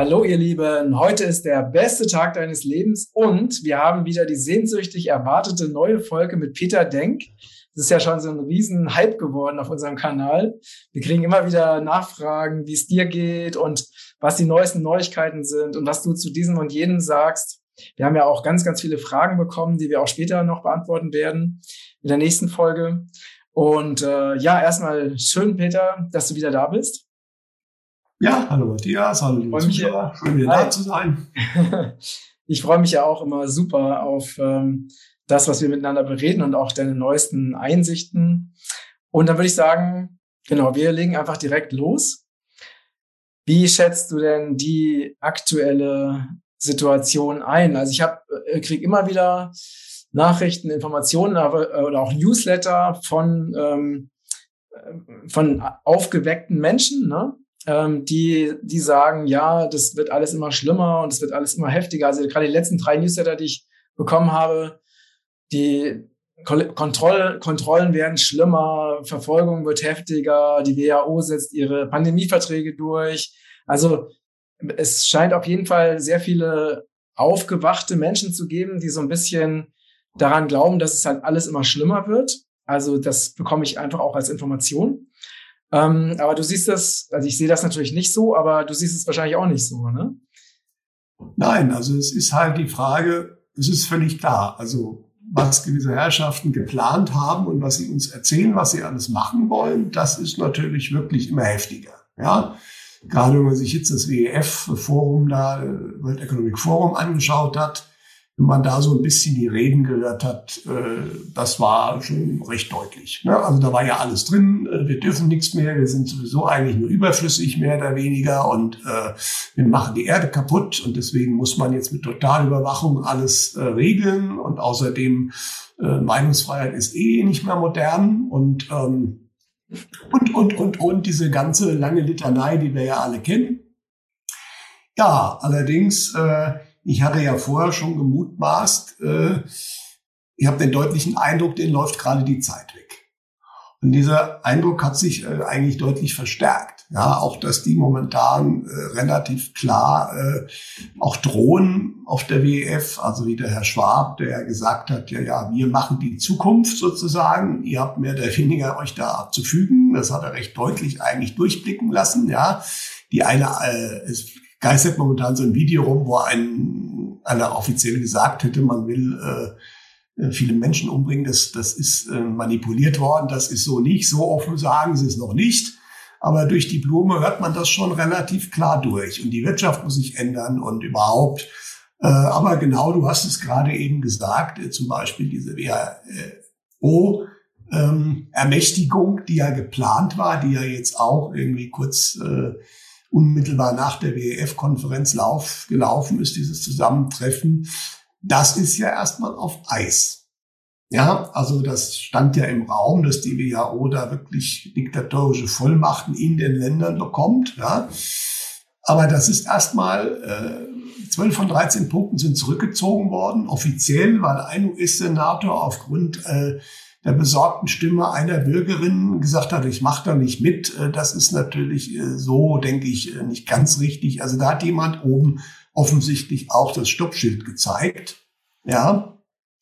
Hallo ihr Lieben, heute ist der beste Tag deines Lebens und wir haben wieder die sehnsüchtig erwartete neue Folge mit Peter Denk. Das ist ja schon so ein riesen Hype geworden auf unserem Kanal. Wir kriegen immer wieder Nachfragen, wie es dir geht und was die neuesten Neuigkeiten sind und was du zu diesem und jenem sagst. Wir haben ja auch ganz, ganz viele Fragen bekommen, die wir auch später noch beantworten werden in der nächsten Folge. Und äh, ja, erstmal schön, Peter, dass du wieder da bist. Ja, hallo Matthias, hallo liebe Zuschauer, schön wieder da zu sein. ich freue mich ja auch immer super auf ähm, das, was wir miteinander bereden und auch deine neuesten Einsichten. Und dann würde ich sagen, genau, wir legen einfach direkt los. Wie schätzt du denn die aktuelle Situation ein? Also ich habe äh, krieg immer wieder Nachrichten, Informationen aber, äh, oder auch Newsletter von ähm, äh, von aufgeweckten Menschen, ne? Ähm, die, die sagen, ja, das wird alles immer schlimmer und es wird alles immer heftiger. Also gerade die letzten drei Newsletter, die ich bekommen habe, die Kontroll Kontrollen werden schlimmer, Verfolgung wird heftiger, die WHO setzt ihre Pandemieverträge durch. Also es scheint auf jeden Fall sehr viele aufgewachte Menschen zu geben, die so ein bisschen daran glauben, dass es halt alles immer schlimmer wird. Also das bekomme ich einfach auch als Information. Ähm, aber du siehst das, also ich sehe das natürlich nicht so, aber du siehst es wahrscheinlich auch nicht so, ne? Nein, also es ist halt die Frage, es ist völlig klar, also was gewisse Herrschaften geplant haben und was sie uns erzählen, was sie alles machen wollen, das ist natürlich wirklich immer heftiger. Ja, gerade wenn man sich jetzt das WEF-Forum da, World Economic Forum angeschaut hat, wenn man da so ein bisschen die Reden gehört hat, äh, das war schon recht deutlich. Ne? Also da war ja alles drin, äh, wir dürfen nichts mehr, wir sind sowieso eigentlich nur überflüssig, mehr oder weniger, und äh, wir machen die Erde kaputt und deswegen muss man jetzt mit Totalüberwachung alles regeln und außerdem Meinungsfreiheit ist eh nicht mehr modern und ähm, und, und, und, und diese ganze lange Litanei, die wir ja alle kennen. Ja, allerdings äh, ich hatte ja vorher schon gemutmaßt, äh, ich habe den deutlichen Eindruck, den läuft gerade die Zeit weg. Und dieser Eindruck hat sich äh, eigentlich deutlich verstärkt. Ja, auch dass die momentan äh, relativ klar äh, auch drohen auf der WEF, also wie der Herr Schwab, der ja gesagt hat, ja, ja, wir machen die Zukunft sozusagen. Ihr habt mehr oder weniger euch da abzufügen. Das hat er recht deutlich eigentlich durchblicken lassen. Ja, die eine, äh, es geistert momentan so ein Video rum, wo ein, einer offiziell gesagt hätte, man will äh, äh, viele Menschen umbringen. Das, das ist äh, manipuliert worden. Das ist so nicht. So offen sagen sie es noch nicht. Aber durch die Blume hört man das schon relativ klar durch. Und die Wirtschaft muss sich ändern und überhaupt. Äh, aber genau, du hast es gerade eben gesagt, äh, zum Beispiel diese WHO. Ähm, Ermächtigung, die ja geplant war, die ja jetzt auch irgendwie kurz äh, unmittelbar nach der WEF-Konferenz lauf, gelaufen ist, dieses Zusammentreffen, das ist ja erstmal auf Eis. Ja, also das stand ja im Raum, dass die WHO da wirklich diktatorische Vollmachten in den Ländern bekommt. Ja. Aber das ist erstmal, äh, 12 von 13 Punkten sind zurückgezogen worden, offiziell, weil ein US-Senator aufgrund äh, der besorgten Stimme einer Bürgerin gesagt hat, ich mache da nicht mit. Äh, das ist natürlich äh, so, denke ich, äh, nicht ganz richtig. Also da hat jemand oben offensichtlich auch das Stoppschild gezeigt. Ja,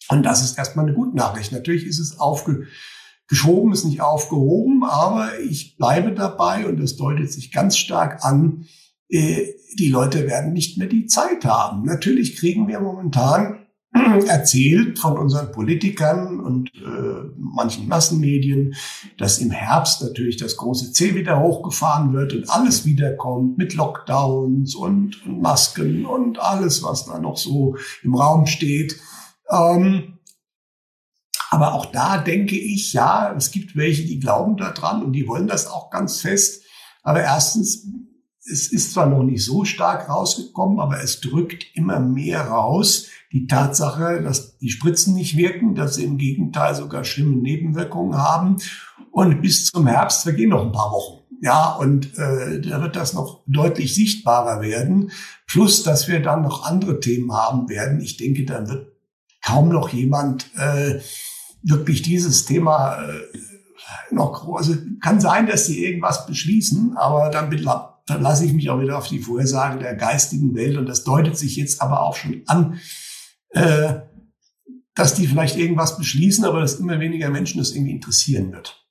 und das ist erstmal eine gute Nachricht. Natürlich ist es aufgeschoben, ist nicht aufgehoben, aber ich bleibe dabei und das deutet sich ganz stark an, die Leute werden nicht mehr die Zeit haben. Natürlich kriegen wir momentan erzählt von unseren Politikern und äh, manchen Massenmedien, dass im Herbst natürlich das große C wieder hochgefahren wird und alles wiederkommt mit Lockdowns und, und Masken und alles, was da noch so im Raum steht. Ähm, aber auch da denke ich, ja, es gibt welche, die glauben daran und die wollen das auch ganz fest. Aber erstens, es ist zwar noch nicht so stark rausgekommen, aber es drückt immer mehr raus, die Tatsache, dass die Spritzen nicht wirken, dass sie im Gegenteil sogar schlimme Nebenwirkungen haben. Und bis zum Herbst vergehen noch ein paar Wochen. Ja, und äh, da wird das noch deutlich sichtbarer werden. Plus, dass wir dann noch andere Themen haben werden. Ich denke, dann wird kaum noch jemand äh, wirklich dieses Thema äh, noch groß. Also kann sein, dass sie irgendwas beschließen, aber dann verlasse ich mich auch wieder auf die Vorhersage der geistigen Welt und das deutet sich jetzt aber auch schon an, äh, dass die vielleicht irgendwas beschließen, aber dass immer weniger Menschen das irgendwie interessieren wird.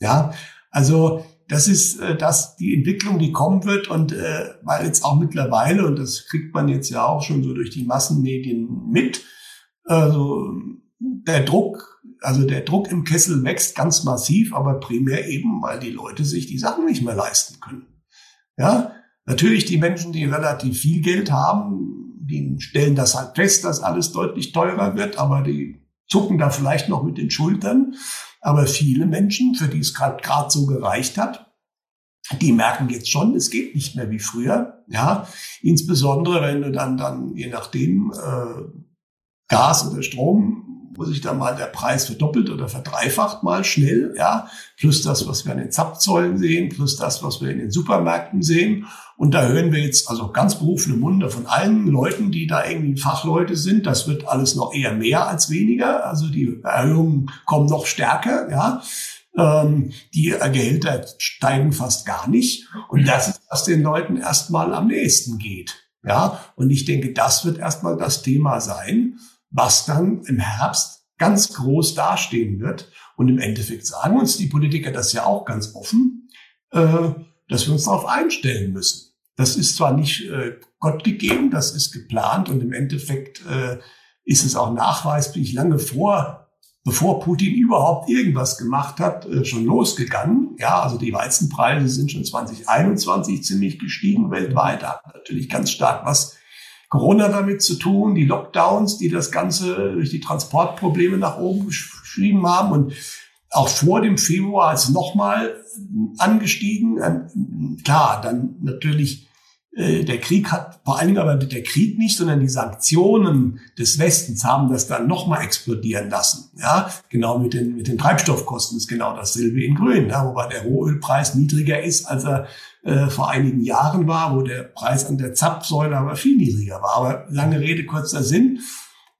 Ja, also das ist äh, das die Entwicklung, die kommen wird und äh, weil jetzt auch mittlerweile und das kriegt man jetzt ja auch schon so durch die Massenmedien mit, also der Druck, also der Druck im Kessel wächst ganz massiv, aber primär eben, weil die Leute sich die Sachen nicht mehr leisten können. Ja, natürlich die Menschen, die relativ viel Geld haben, die stellen das halt fest, dass alles deutlich teurer wird, aber die zucken da vielleicht noch mit den Schultern. Aber viele Menschen, für die es gerade so gereicht hat, die merken jetzt schon, es geht nicht mehr wie früher. Ja, insbesondere wenn du dann dann je nachdem äh, Gas oder Strom wo sich dann mal der Preis verdoppelt oder verdreifacht mal schnell, ja, plus das, was wir an den Zapfzollen sehen, plus das, was wir in den Supermärkten sehen. Und da hören wir jetzt also ganz berufene Munde von allen Leuten, die da irgendwie Fachleute sind. Das wird alles noch eher mehr als weniger. Also die Erhöhungen kommen noch stärker, ja. Ähm, die Gehälter steigen fast gar nicht. Und das ist, was den Leuten erstmal am nächsten geht. Ja, und ich denke, das wird erstmal das Thema sein was dann im Herbst ganz groß dastehen wird. Und im Endeffekt sagen uns die Politiker das ja auch ganz offen, äh, dass wir uns darauf einstellen müssen. Das ist zwar nicht äh, Gott gegeben, das ist geplant und im Endeffekt äh, ist es auch nachweislich lange vor, bevor Putin überhaupt irgendwas gemacht hat, äh, schon losgegangen. Ja, also die Weizenpreise sind schon 2021 ziemlich gestiegen weltweit, hat natürlich ganz stark was Corona damit zu tun, die Lockdowns, die das Ganze durch die Transportprobleme nach oben geschrieben haben und auch vor dem Februar ist nochmal angestiegen. Ähm, klar, dann natürlich äh, der Krieg hat vor allen Dingen aber der Krieg nicht, sondern die Sanktionen des Westens haben das dann nochmal explodieren lassen. Ja, genau mit den, mit den Treibstoffkosten ist genau dasselbe in Grün, ja, wobei der Rohölpreis niedriger ist, als er äh, vor einigen Jahren war, wo der Preis an der Zapfsäule aber viel niedriger war. Aber lange Rede, kurzer Sinn.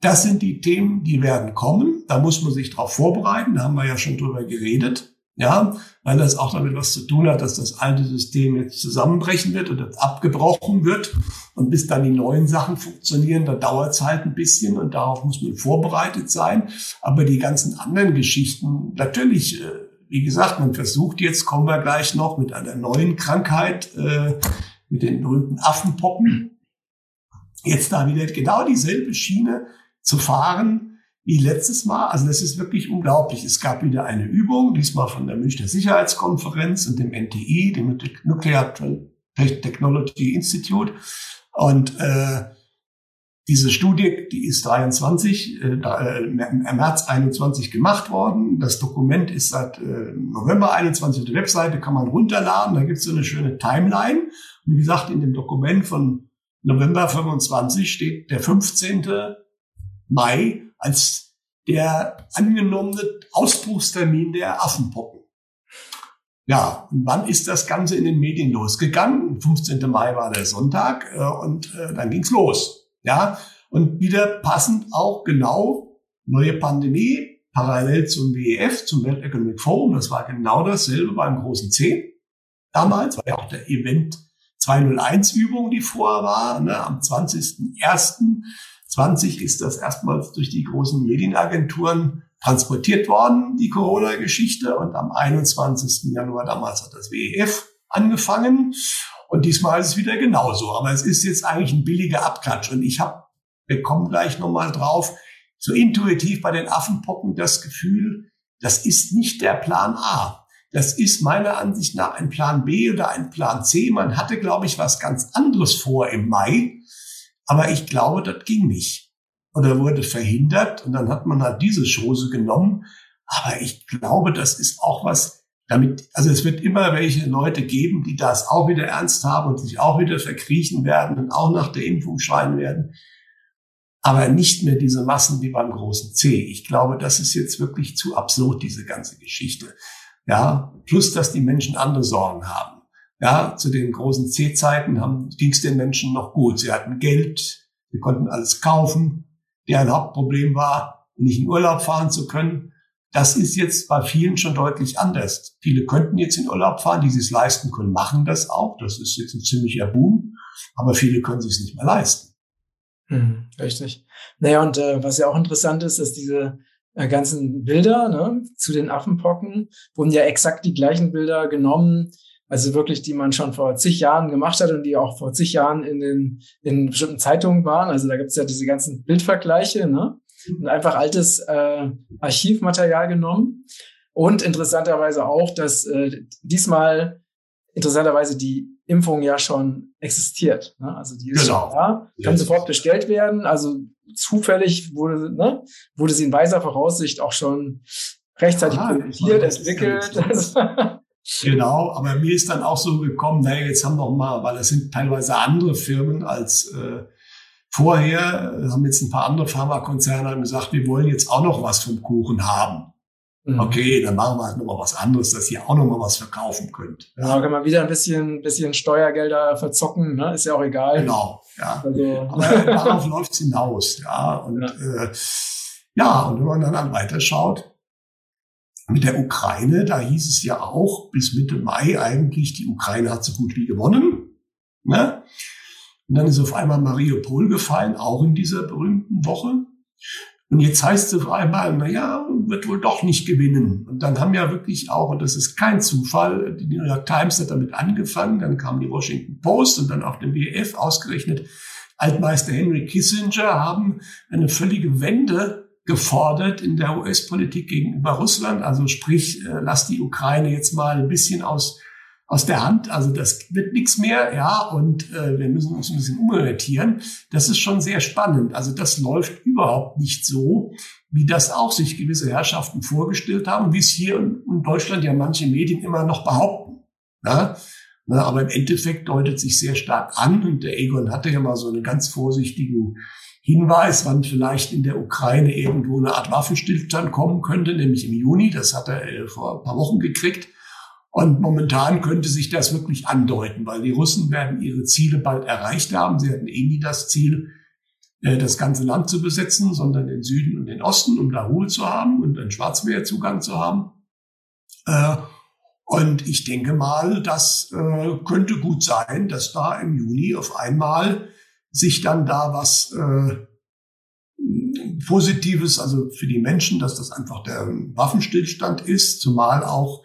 Das sind die Themen, die werden kommen. Da muss man sich darauf vorbereiten. Da haben wir ja schon drüber geredet. Ja, weil das auch damit was zu tun hat, dass das alte System jetzt zusammenbrechen wird oder abgebrochen wird. Und bis dann die neuen Sachen funktionieren, da dauert es halt ein bisschen und darauf muss man vorbereitet sein. Aber die ganzen anderen Geschichten, natürlich, äh, wie gesagt, man versucht jetzt, kommen wir gleich noch mit einer neuen Krankheit, äh, mit den berühmten Affenpocken, jetzt da wieder genau dieselbe Schiene zu fahren, wie letztes Mal. Also das ist wirklich unglaublich. Es gab wieder eine Übung, diesmal von der Münchner Sicherheitskonferenz und dem NTI, dem Nuclear Technology Institute. Und äh, diese Studie, die ist 23, äh, äh, März 21 gemacht worden. Das Dokument ist seit äh, November 21 auf der Webseite, kann man runterladen. Da gibt es so eine schöne Timeline. Und wie gesagt, in dem Dokument von November 25 steht der 15. Mai als der angenommene Ausbruchstermin der Affenpocken. Ja, und wann ist das Ganze in den Medien losgegangen? 15. Mai war der Sonntag äh, und äh, dann ging's los. Ja, und wieder passend auch genau neue Pandemie, parallel zum WEF, zum World Economic Forum. Das war genau dasselbe beim großen C. Damals war ja auch der Event 201 Übung, die vorher war, ne, am 20.01. 20 ist das erstmals durch die großen Medienagenturen transportiert worden, die Corona-Geschichte. Und am 21. Januar damals hat das WEF angefangen. Und diesmal ist es wieder genauso. Aber es ist jetzt eigentlich ein billiger Abklatsch. Und ich habe, wir kommen gleich nochmal drauf, so intuitiv bei den Affenpocken das Gefühl, das ist nicht der Plan A. Das ist meiner Ansicht nach ein Plan B oder ein Plan C. Man hatte, glaube ich, was ganz anderes vor im Mai. Aber ich glaube, das ging nicht. Oder wurde verhindert und dann hat man halt diese Chose genommen. Aber ich glaube, das ist auch was, damit, also es wird immer welche Leute geben, die das auch wieder ernst haben und sich auch wieder verkriechen werden und auch nach der Impfung schreien werden. Aber nicht mehr diese Massen wie beim großen C. Ich glaube, das ist jetzt wirklich zu absurd, diese ganze Geschichte. Ja, plus, dass die Menschen andere Sorgen haben. Ja, zu den großen C-Zeiten ging es den Menschen noch gut. Sie hatten Geld, sie konnten alles kaufen. Deren Hauptproblem war, nicht in Urlaub fahren zu können. Das ist jetzt bei vielen schon deutlich anders. Viele könnten jetzt in Urlaub fahren, die es leisten können, machen das auch. Das ist jetzt ein ziemlicher Boom. Aber viele können sich es nicht mehr leisten. Hm, richtig. Naja, und äh, was ja auch interessant ist, dass diese äh, ganzen Bilder ne, zu den Affenpocken wurden ja exakt die gleichen Bilder genommen, also wirklich, die man schon vor zig Jahren gemacht hat und die auch vor zig Jahren in den in bestimmten Zeitungen waren. Also da gibt es ja diese ganzen Bildvergleiche, ne? Und einfach altes äh, Archivmaterial genommen. Und interessanterweise auch, dass äh, diesmal interessanterweise die Impfung ja schon existiert. Ne? Also die ist genau. da, kann yes. sofort bestellt werden. Also zufällig wurde, ne, wurde sie in weiser Voraussicht auch schon rechtzeitig ah, produziert, entwickelt. genau, aber mir ist dann auch so gekommen, naja, jetzt haben wir mal, weil es sind teilweise andere Firmen als äh, vorher, haben jetzt ein paar andere Pharmakonzerne gesagt, wir wollen jetzt auch noch was vom Kuchen haben. Mhm. Okay, dann machen wir halt nochmal was anderes, dass ihr auch nochmal was verkaufen könnt. Ja, genau, kann man wieder ein bisschen, bisschen Steuergelder verzocken, ne? ist ja auch egal. Genau, ja. Also. Aber darauf läuft's hinaus, ja. Und ja. Äh, ja, und wenn man dann, dann weiterschaut, mit der Ukraine, da hieß es ja auch bis Mitte Mai eigentlich, die Ukraine hat so gut wie gewonnen. Ne? Und dann ist auf einmal Mariupol gefallen, auch in dieser berühmten Woche. Und jetzt heißt es auf einmal, na ja, wird wohl doch nicht gewinnen. Und dann haben ja wirklich auch, und das ist kein Zufall, die New York Times hat damit angefangen, dann kam die Washington Post und dann auch dem WF ausgerechnet, Altmeister Henry Kissinger haben eine völlige Wende gefordert in der US-Politik gegenüber Russland. Also sprich, äh, lass die Ukraine jetzt mal ein bisschen aus aus der Hand. Also das wird nichts mehr, ja, und äh, wir müssen uns ein bisschen umorientieren. Das ist schon sehr spannend. Also das läuft überhaupt nicht so, wie das auch sich gewisse Herrschaften vorgestellt haben, wie es hier in, Deutschland ja manche Medien immer noch behaupten. Ja? Na, aber im Endeffekt deutet sich sehr stark an, und der Egon hatte ja mal so einen ganz vorsichtigen Hinweis, wann vielleicht in der Ukraine irgendwo eine Art Waffenstillstand kommen könnte, nämlich im Juni. Das hat er äh, vor ein paar Wochen gekriegt. Und momentan könnte sich das wirklich andeuten, weil die Russen werden ihre Ziele bald erreicht haben. Sie hatten eh nie das Ziel, äh, das ganze Land zu besetzen, sondern den Süden und den Osten, um da Ruhe zu haben und einen Schwarzmeerzugang zu haben. Äh, und ich denke mal, das äh, könnte gut sein, dass da im Juni auf einmal sich dann da was Positives, also für die Menschen, dass das einfach der Waffenstillstand ist, zumal auch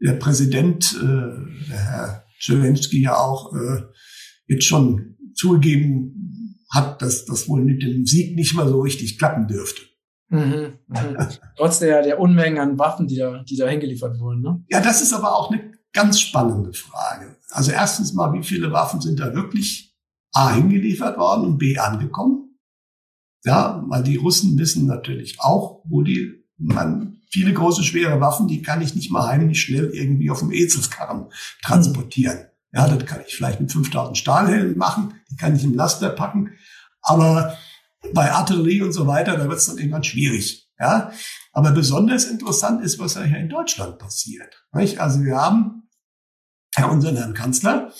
der Präsident, äh, der Herr Zelensky ja auch äh, jetzt schon zugegeben hat, dass das wohl mit dem Sieg nicht mal so richtig klappen dürfte. Mhm, mhm. Trotz der, der Unmengen an Waffen, die da, die da hingeliefert wurden. Ne? Ja, das ist aber auch eine ganz spannende Frage. Also erstens mal, wie viele Waffen sind da wirklich A hingeliefert worden und B angekommen? Ja, weil die Russen wissen natürlich auch, wo die man viele große, schwere Waffen, die kann ich nicht mal heimlich schnell irgendwie auf dem Ezelskarren transportieren. Ja, das kann ich vielleicht mit 5000 Stahlhelmen machen, die kann ich im Laster packen. Aber bei Artillerie und so weiter, da wird es dann irgendwann schwierig. Ja, aber besonders interessant ist, was ja hier in Deutschland passiert. Nicht? Also wir haben ja, unseren Herrn Kanzler,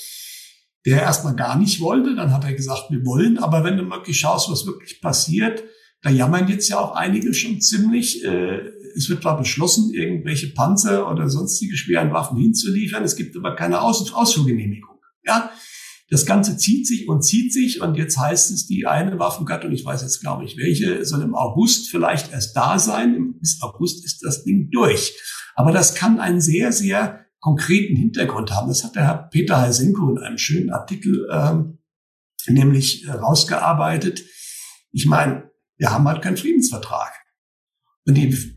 der erstmal gar nicht wollte, dann hat er gesagt, wir wollen, aber wenn du wirklich schaust, was wirklich passiert, da jammern jetzt ja auch einige schon ziemlich. Äh, es wird zwar beschlossen, irgendwelche Panzer oder sonstige schweren Waffen hinzuliefern, es gibt aber keine Aus Ausfuhrgenehmigung. Ja, das Ganze zieht sich und zieht sich und jetzt heißt es, die eine Waffengattung, ich weiß jetzt glaube ich welche, soll im August vielleicht erst da sein. Bis August ist das Ding durch. Aber das kann einen sehr, sehr konkreten Hintergrund haben. Das hat der Herr Peter Heisenko in einem schönen Artikel ähm, nämlich herausgearbeitet. Ich meine, wir haben halt keinen Friedensvertrag. Und die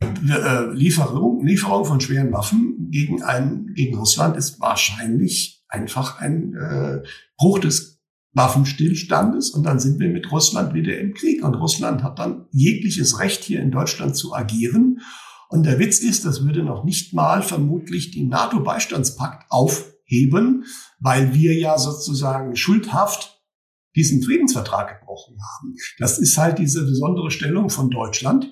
äh, Lieferung, Lieferung von schweren Waffen gegen, ein, gegen Russland ist wahrscheinlich einfach ein äh, Bruch des Waffenstillstandes und dann sind wir mit Russland wieder im Krieg und Russland hat dann jegliches Recht hier in Deutschland zu agieren. Und der Witz ist, das würde noch nicht mal vermutlich den NATO-Beistandspakt aufheben, weil wir ja sozusagen schuldhaft diesen Friedensvertrag gebrochen haben. Das ist halt diese besondere Stellung von Deutschland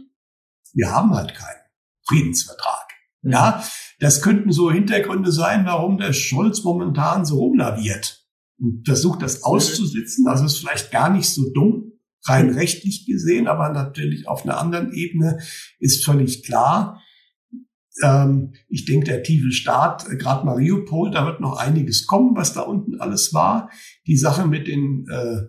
wir haben halt keinen Friedensvertrag. Mhm. Ja, das könnten so Hintergründe sein, warum der Scholz momentan so rumlaviert und versucht, das auszusitzen. Das ist vielleicht gar nicht so dumm. rein rechtlich gesehen, aber natürlich auf einer anderen Ebene ist völlig klar. Ähm, ich denke, der tiefe Staat, äh, gerade Mariupol, da wird noch einiges kommen, was da unten alles war. Die Sache mit den äh,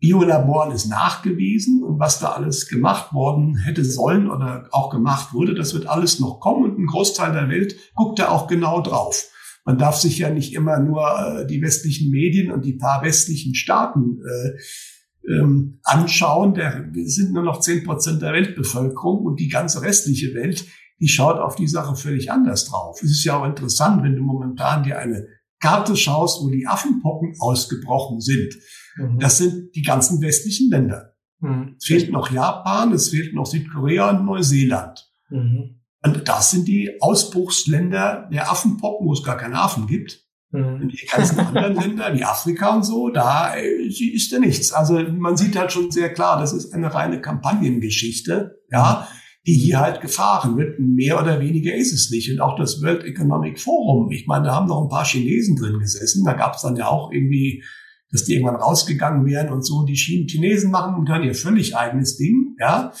Biolaboren ist nachgewiesen und was da alles gemacht worden hätte sollen oder auch gemacht wurde, das wird alles noch kommen und ein Großteil der Welt guckt da auch genau drauf. Man darf sich ja nicht immer nur äh, die westlichen Medien und die paar westlichen Staaten äh, ähm, anschauen. Der sind nur noch zehn Prozent der Weltbevölkerung und die ganze restliche Welt, die schaut auf die Sache völlig anders drauf. Es ist ja auch interessant, wenn du momentan dir eine Karte schaust, wo die Affenpocken ausgebrochen sind. Mhm. Das sind die ganzen westlichen Länder. Mhm. Es fehlt noch Japan, es fehlt noch Südkorea und Neuseeland. Mhm. Und das sind die Ausbruchsländer der Affenpocken, wo es gar keine Affen gibt. Mhm. Und die ganzen anderen Länder, wie Afrika und so, da äh, ist ja nichts. Also man sieht halt schon sehr klar, das ist eine reine Kampagnengeschichte, ja, die hier halt gefahren wird. Mehr oder weniger ist es nicht. Und auch das World Economic Forum, ich meine, da haben noch ein paar Chinesen drin gesessen. Da gab es dann ja auch irgendwie, dass die irgendwann rausgegangen wären und so. Die Chinesen machen dann ihr völlig eigenes Ding, ja.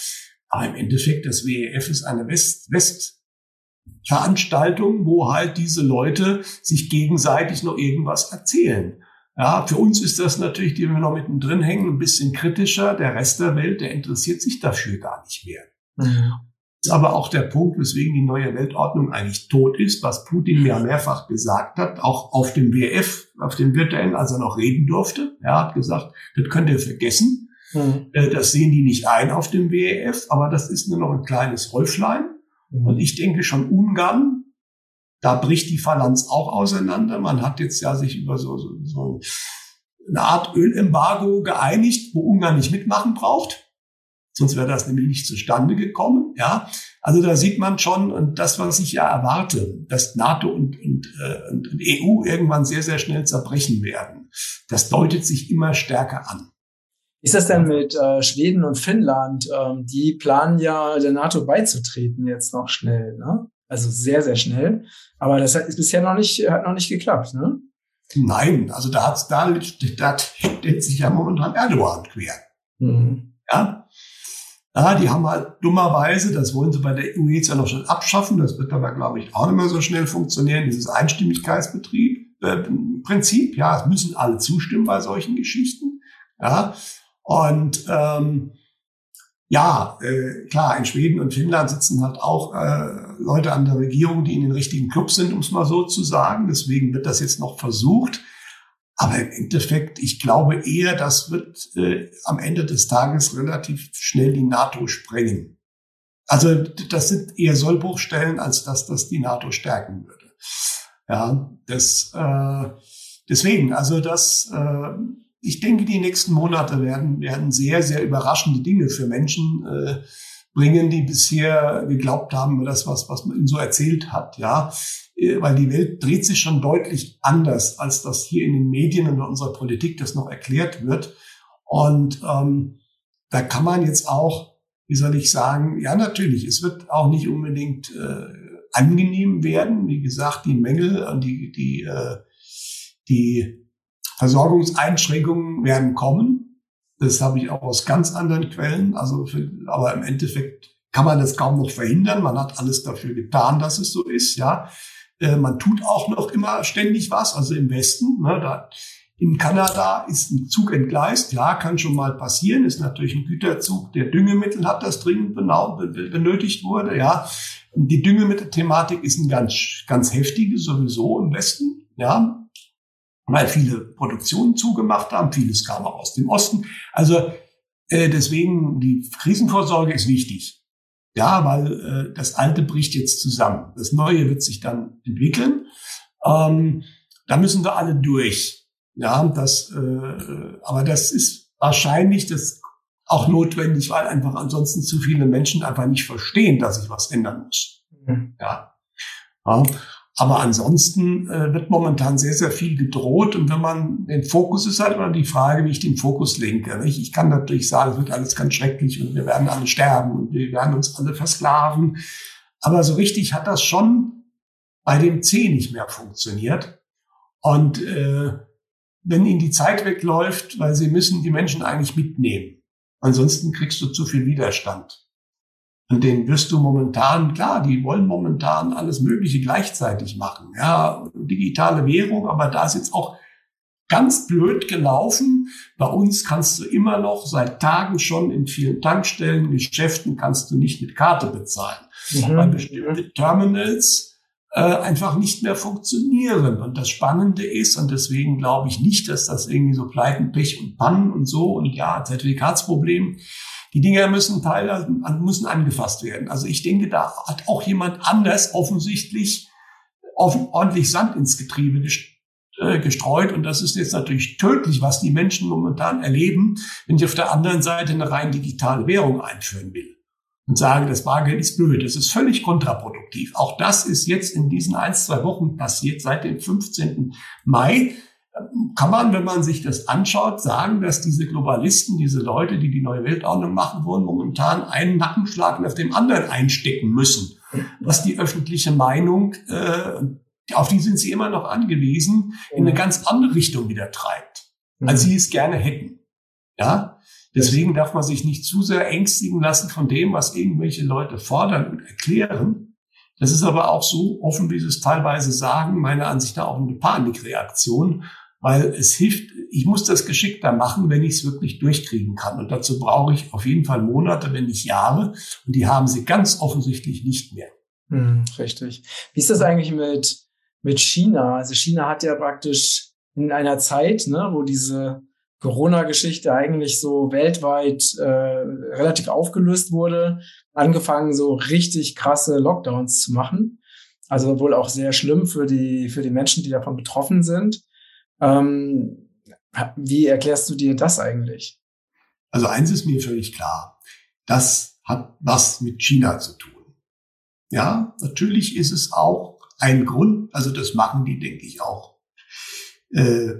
Aber im Endeffekt, das WEF ist eine West, West Veranstaltung, wo halt diese Leute sich gegenseitig noch irgendwas erzählen. Ja, für uns ist das natürlich, die wir noch mittendrin hängen, ein bisschen kritischer. Der Rest der Welt, der interessiert sich dafür gar nicht mehr. Mhm. Das ist aber auch der Punkt, weswegen die neue Weltordnung eigentlich tot ist, was Putin ja mehrfach gesagt hat, auch auf dem WF, auf dem virtuellen, als er noch reden durfte. Er hat gesagt, das könnt ihr vergessen. Mhm. Das sehen die nicht ein auf dem WEF, aber das ist nur noch ein kleines Häuflein. Mhm. Und ich denke schon Ungarn, da bricht die Phalanx auch auseinander. Man hat jetzt ja sich über so, so, so eine Art Ölembargo geeinigt, wo Ungarn nicht mitmachen braucht. Sonst wäre das nämlich nicht zustande gekommen. Ja, also da sieht man schon und das, was ich ja erwarte, dass NATO und, und, äh, und EU irgendwann sehr sehr schnell zerbrechen werden. Das deutet sich immer stärker an. Ist das denn mit äh, Schweden und Finnland? Ähm, die planen ja der NATO beizutreten jetzt noch schnell, ne? Also sehr, sehr schnell. Aber das hat, ist bisher noch nicht, hat noch nicht geklappt, ne? Nein, also da hat's da, da steht sich ja momentan Erdogan quer. Mhm. Ja. Ja, die haben halt dummerweise, das wollen sie bei der EU jetzt ja noch schon abschaffen, das wird aber, glaube ich, auch nicht mehr so schnell funktionieren, dieses Einstimmigkeitsbetrieb, äh, Prinzip, ja, es müssen alle zustimmen bei solchen Geschichten. Ja, und ähm, ja, äh, klar, in Schweden und Finnland sitzen halt auch äh, Leute an der Regierung, die in den richtigen Club sind, um es mal so zu sagen. Deswegen wird das jetzt noch versucht. Aber im Endeffekt, ich glaube eher, das wird äh, am Ende des Tages relativ schnell die NATO sprengen. Also das sind eher Sollbruchstellen, als dass das die NATO stärken würde. Ja, das äh, deswegen, also das äh, ich denke, die nächsten Monate werden, werden sehr, sehr überraschende Dinge für Menschen äh, bringen, die bisher geglaubt haben, das, was, was man ihnen so erzählt hat, ja. Äh, weil die Welt dreht sich schon deutlich anders, als das hier in den Medien und in unserer Politik das noch erklärt wird. Und ähm, da kann man jetzt auch, wie soll ich sagen, ja natürlich, es wird auch nicht unbedingt äh, angenehm werden. Wie gesagt, die Mängel und die, die, äh, die Versorgungseinschränkungen werden kommen. Das habe ich auch aus ganz anderen Quellen. Also, für, aber im Endeffekt kann man das kaum noch verhindern. Man hat alles dafür getan, dass es so ist. Ja, äh, man tut auch noch immer ständig was. Also im Westen, ne, da, in Kanada ist ein Zug entgleist. Ja, kann schon mal passieren. Ist natürlich ein Güterzug, der Düngemittel hat, das dringend benötigt wurde. Ja, die Düngemittelthematik ist ein ganz, ganz heftige sowieso im Westen. Ja, weil viele Produktionen zugemacht haben, vieles kam auch aus dem Osten. Also äh, deswegen, die Krisenvorsorge ist wichtig. Ja, weil äh, das Alte bricht jetzt zusammen. Das Neue wird sich dann entwickeln. Ähm, da müssen wir alle durch. Ja, das, äh, aber das ist wahrscheinlich das auch notwendig, weil einfach ansonsten zu viele Menschen einfach nicht verstehen, dass sich was ändern muss. Mhm. Ja. ja. Aber ansonsten äh, wird momentan sehr, sehr viel gedroht. Und wenn man den Fokus ist halt immer die Frage, wie ich den Fokus lenke. Nicht? Ich kann natürlich sagen, es wird alles ganz schrecklich und wir werden alle sterben und wir werden uns alle versklaven. Aber so richtig hat das schon bei dem C nicht mehr funktioniert. Und äh, wenn ihnen die Zeit wegläuft, weil sie müssen die Menschen eigentlich mitnehmen. Ansonsten kriegst du zu viel Widerstand. Und den wirst du momentan, klar, die wollen momentan alles Mögliche gleichzeitig machen. Ja, digitale Währung, aber da ist jetzt auch ganz blöd gelaufen. Bei uns kannst du immer noch seit Tagen schon in vielen Tankstellen, Geschäften kannst du nicht mit Karte bezahlen. Mhm. Weil bestimmte Terminals äh, einfach nicht mehr funktionieren. Und das Spannende ist, und deswegen glaube ich nicht, dass das irgendwie so Pleiten, Pech und Pannen und so und ja, Zertifikatsproblem. Die Dinger müssen teilweise müssen angefasst werden. Also ich denke, da hat auch jemand anders offensichtlich ordentlich Sand ins Getriebe äh, gestreut. Und das ist jetzt natürlich tödlich, was die Menschen momentan erleben, wenn ich auf der anderen Seite eine rein digitale Währung einführen will und sage, das Bargeld ist blöd. Das ist völlig kontraproduktiv. Auch das ist jetzt in diesen ein, zwei Wochen passiert, seit dem 15. Mai. Kann man, wenn man sich das anschaut, sagen, dass diese Globalisten, diese Leute, die die neue Weltordnung machen wollen, momentan einen Nackenschlag nach dem anderen einstecken müssen, was die öffentliche Meinung äh, auf die sind sie immer noch angewiesen, in eine ganz andere Richtung wieder treibt, als mhm. sie es gerne hätten. Ja, deswegen darf man sich nicht zu sehr ängstigen lassen von dem, was irgendwelche Leute fordern und erklären. Das ist aber auch so offen, wie sie es teilweise sagen, meiner Ansicht nach auch eine Panikreaktion, weil es hilft, ich muss das geschickter machen, wenn ich es wirklich durchkriegen kann. Und dazu brauche ich auf jeden Fall Monate, wenn nicht Jahre. Und die haben sie ganz offensichtlich nicht mehr. Hm, richtig. Wie ist das eigentlich mit mit China. Also China hat ja praktisch in einer Zeit, ne, wo diese Corona-Geschichte eigentlich so weltweit äh, relativ aufgelöst wurde, angefangen so richtig krasse Lockdowns zu machen. Also wohl auch sehr schlimm für die für die Menschen, die davon betroffen sind. Ähm, wie erklärst du dir das eigentlich? Also eins ist mir völlig klar. Das hat was mit China zu tun. Ja, natürlich ist es auch ein Grund, also das machen die, denke ich, auch. Äh,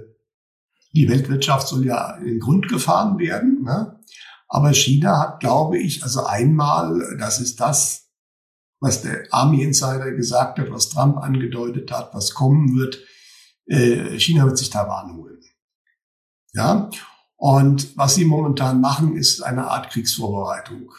die Weltwirtschaft soll ja in den Grund gefahren werden. Ne? Aber China hat, glaube ich, also einmal, das ist das, was der Army Insider gesagt hat, was Trump angedeutet hat, was kommen wird. Äh, China wird sich Taiwan holen. Ja. Und was sie momentan machen, ist eine Art Kriegsvorbereitung.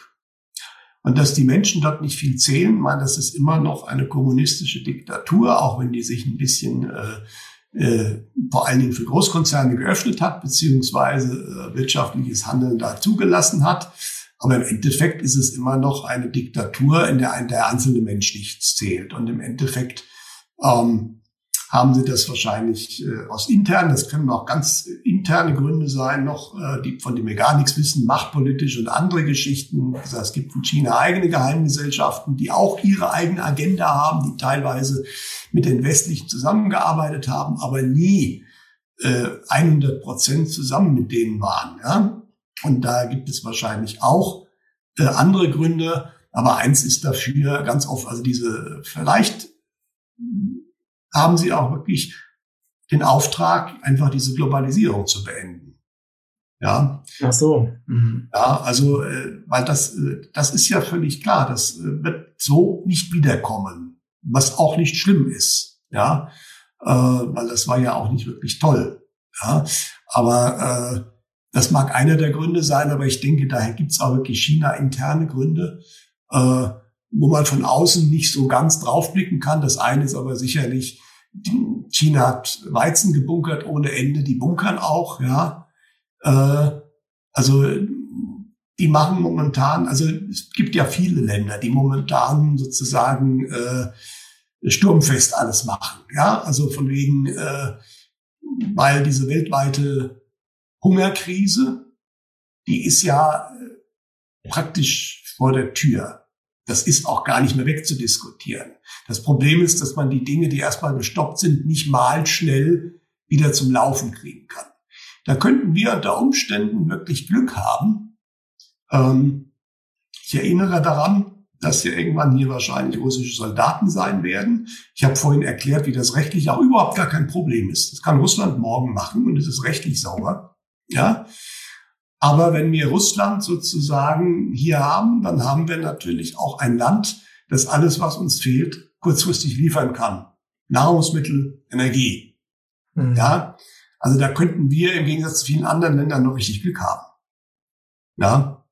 Und dass die Menschen dort nicht viel zählen, man, das ist immer noch eine kommunistische Diktatur, auch wenn die sich ein bisschen äh, äh, vor allen Dingen für Großkonzerne geöffnet hat, beziehungsweise äh, wirtschaftliches Handeln da zugelassen hat. Aber im Endeffekt ist es immer noch eine Diktatur, in der der einzelne Mensch nichts zählt. Und im Endeffekt ähm, haben sie das wahrscheinlich äh, aus intern, das können auch ganz interne Gründe sein, noch, äh, die, von denen wir gar nichts wissen, machtpolitisch und andere Geschichten. Also es gibt in China eigene Geheimgesellschaften, die auch ihre eigene Agenda haben, die teilweise mit den Westlichen zusammengearbeitet haben, aber nie äh, 100 Prozent zusammen mit denen waren. Ja? Und da gibt es wahrscheinlich auch äh, andere Gründe, aber eins ist dafür ganz oft, also diese vielleicht haben sie auch wirklich den Auftrag, einfach diese Globalisierung zu beenden. Ja. Ach so. Mhm. Ja, also, äh, weil das, äh, das ist ja völlig klar. Das äh, wird so nicht wiederkommen, was auch nicht schlimm ist. Ja, äh, weil das war ja auch nicht wirklich toll. Ja, aber äh, das mag einer der Gründe sein, aber ich denke, daher gibt's auch wirklich China-interne Gründe. Äh, wo man von außen nicht so ganz draufblicken kann. Das eine ist aber sicherlich, China hat Weizen gebunkert ohne Ende, die bunkern auch, ja. Äh, also die machen momentan, also es gibt ja viele Länder, die momentan sozusagen äh, sturmfest alles machen, ja. Also von wegen, äh, weil diese weltweite Hungerkrise, die ist ja äh, praktisch vor der Tür. Das ist auch gar nicht mehr wegzudiskutieren. Das Problem ist, dass man die Dinge, die erstmal gestoppt sind, nicht mal schnell wieder zum Laufen kriegen kann. Da könnten wir unter Umständen wirklich Glück haben. Ähm, ich erinnere daran, dass ja irgendwann hier wahrscheinlich russische Soldaten sein werden. Ich habe vorhin erklärt, wie das rechtlich auch überhaupt gar kein Problem ist. Das kann Russland morgen machen und es ist rechtlich sauber. Ja, aber wenn wir Russland sozusagen hier haben, dann haben wir natürlich auch ein Land, das alles, was uns fehlt, kurzfristig liefern kann. Nahrungsmittel, Energie. Mhm. Ja, also da könnten wir im Gegensatz zu vielen anderen Ländern noch richtig Glück haben. Ja.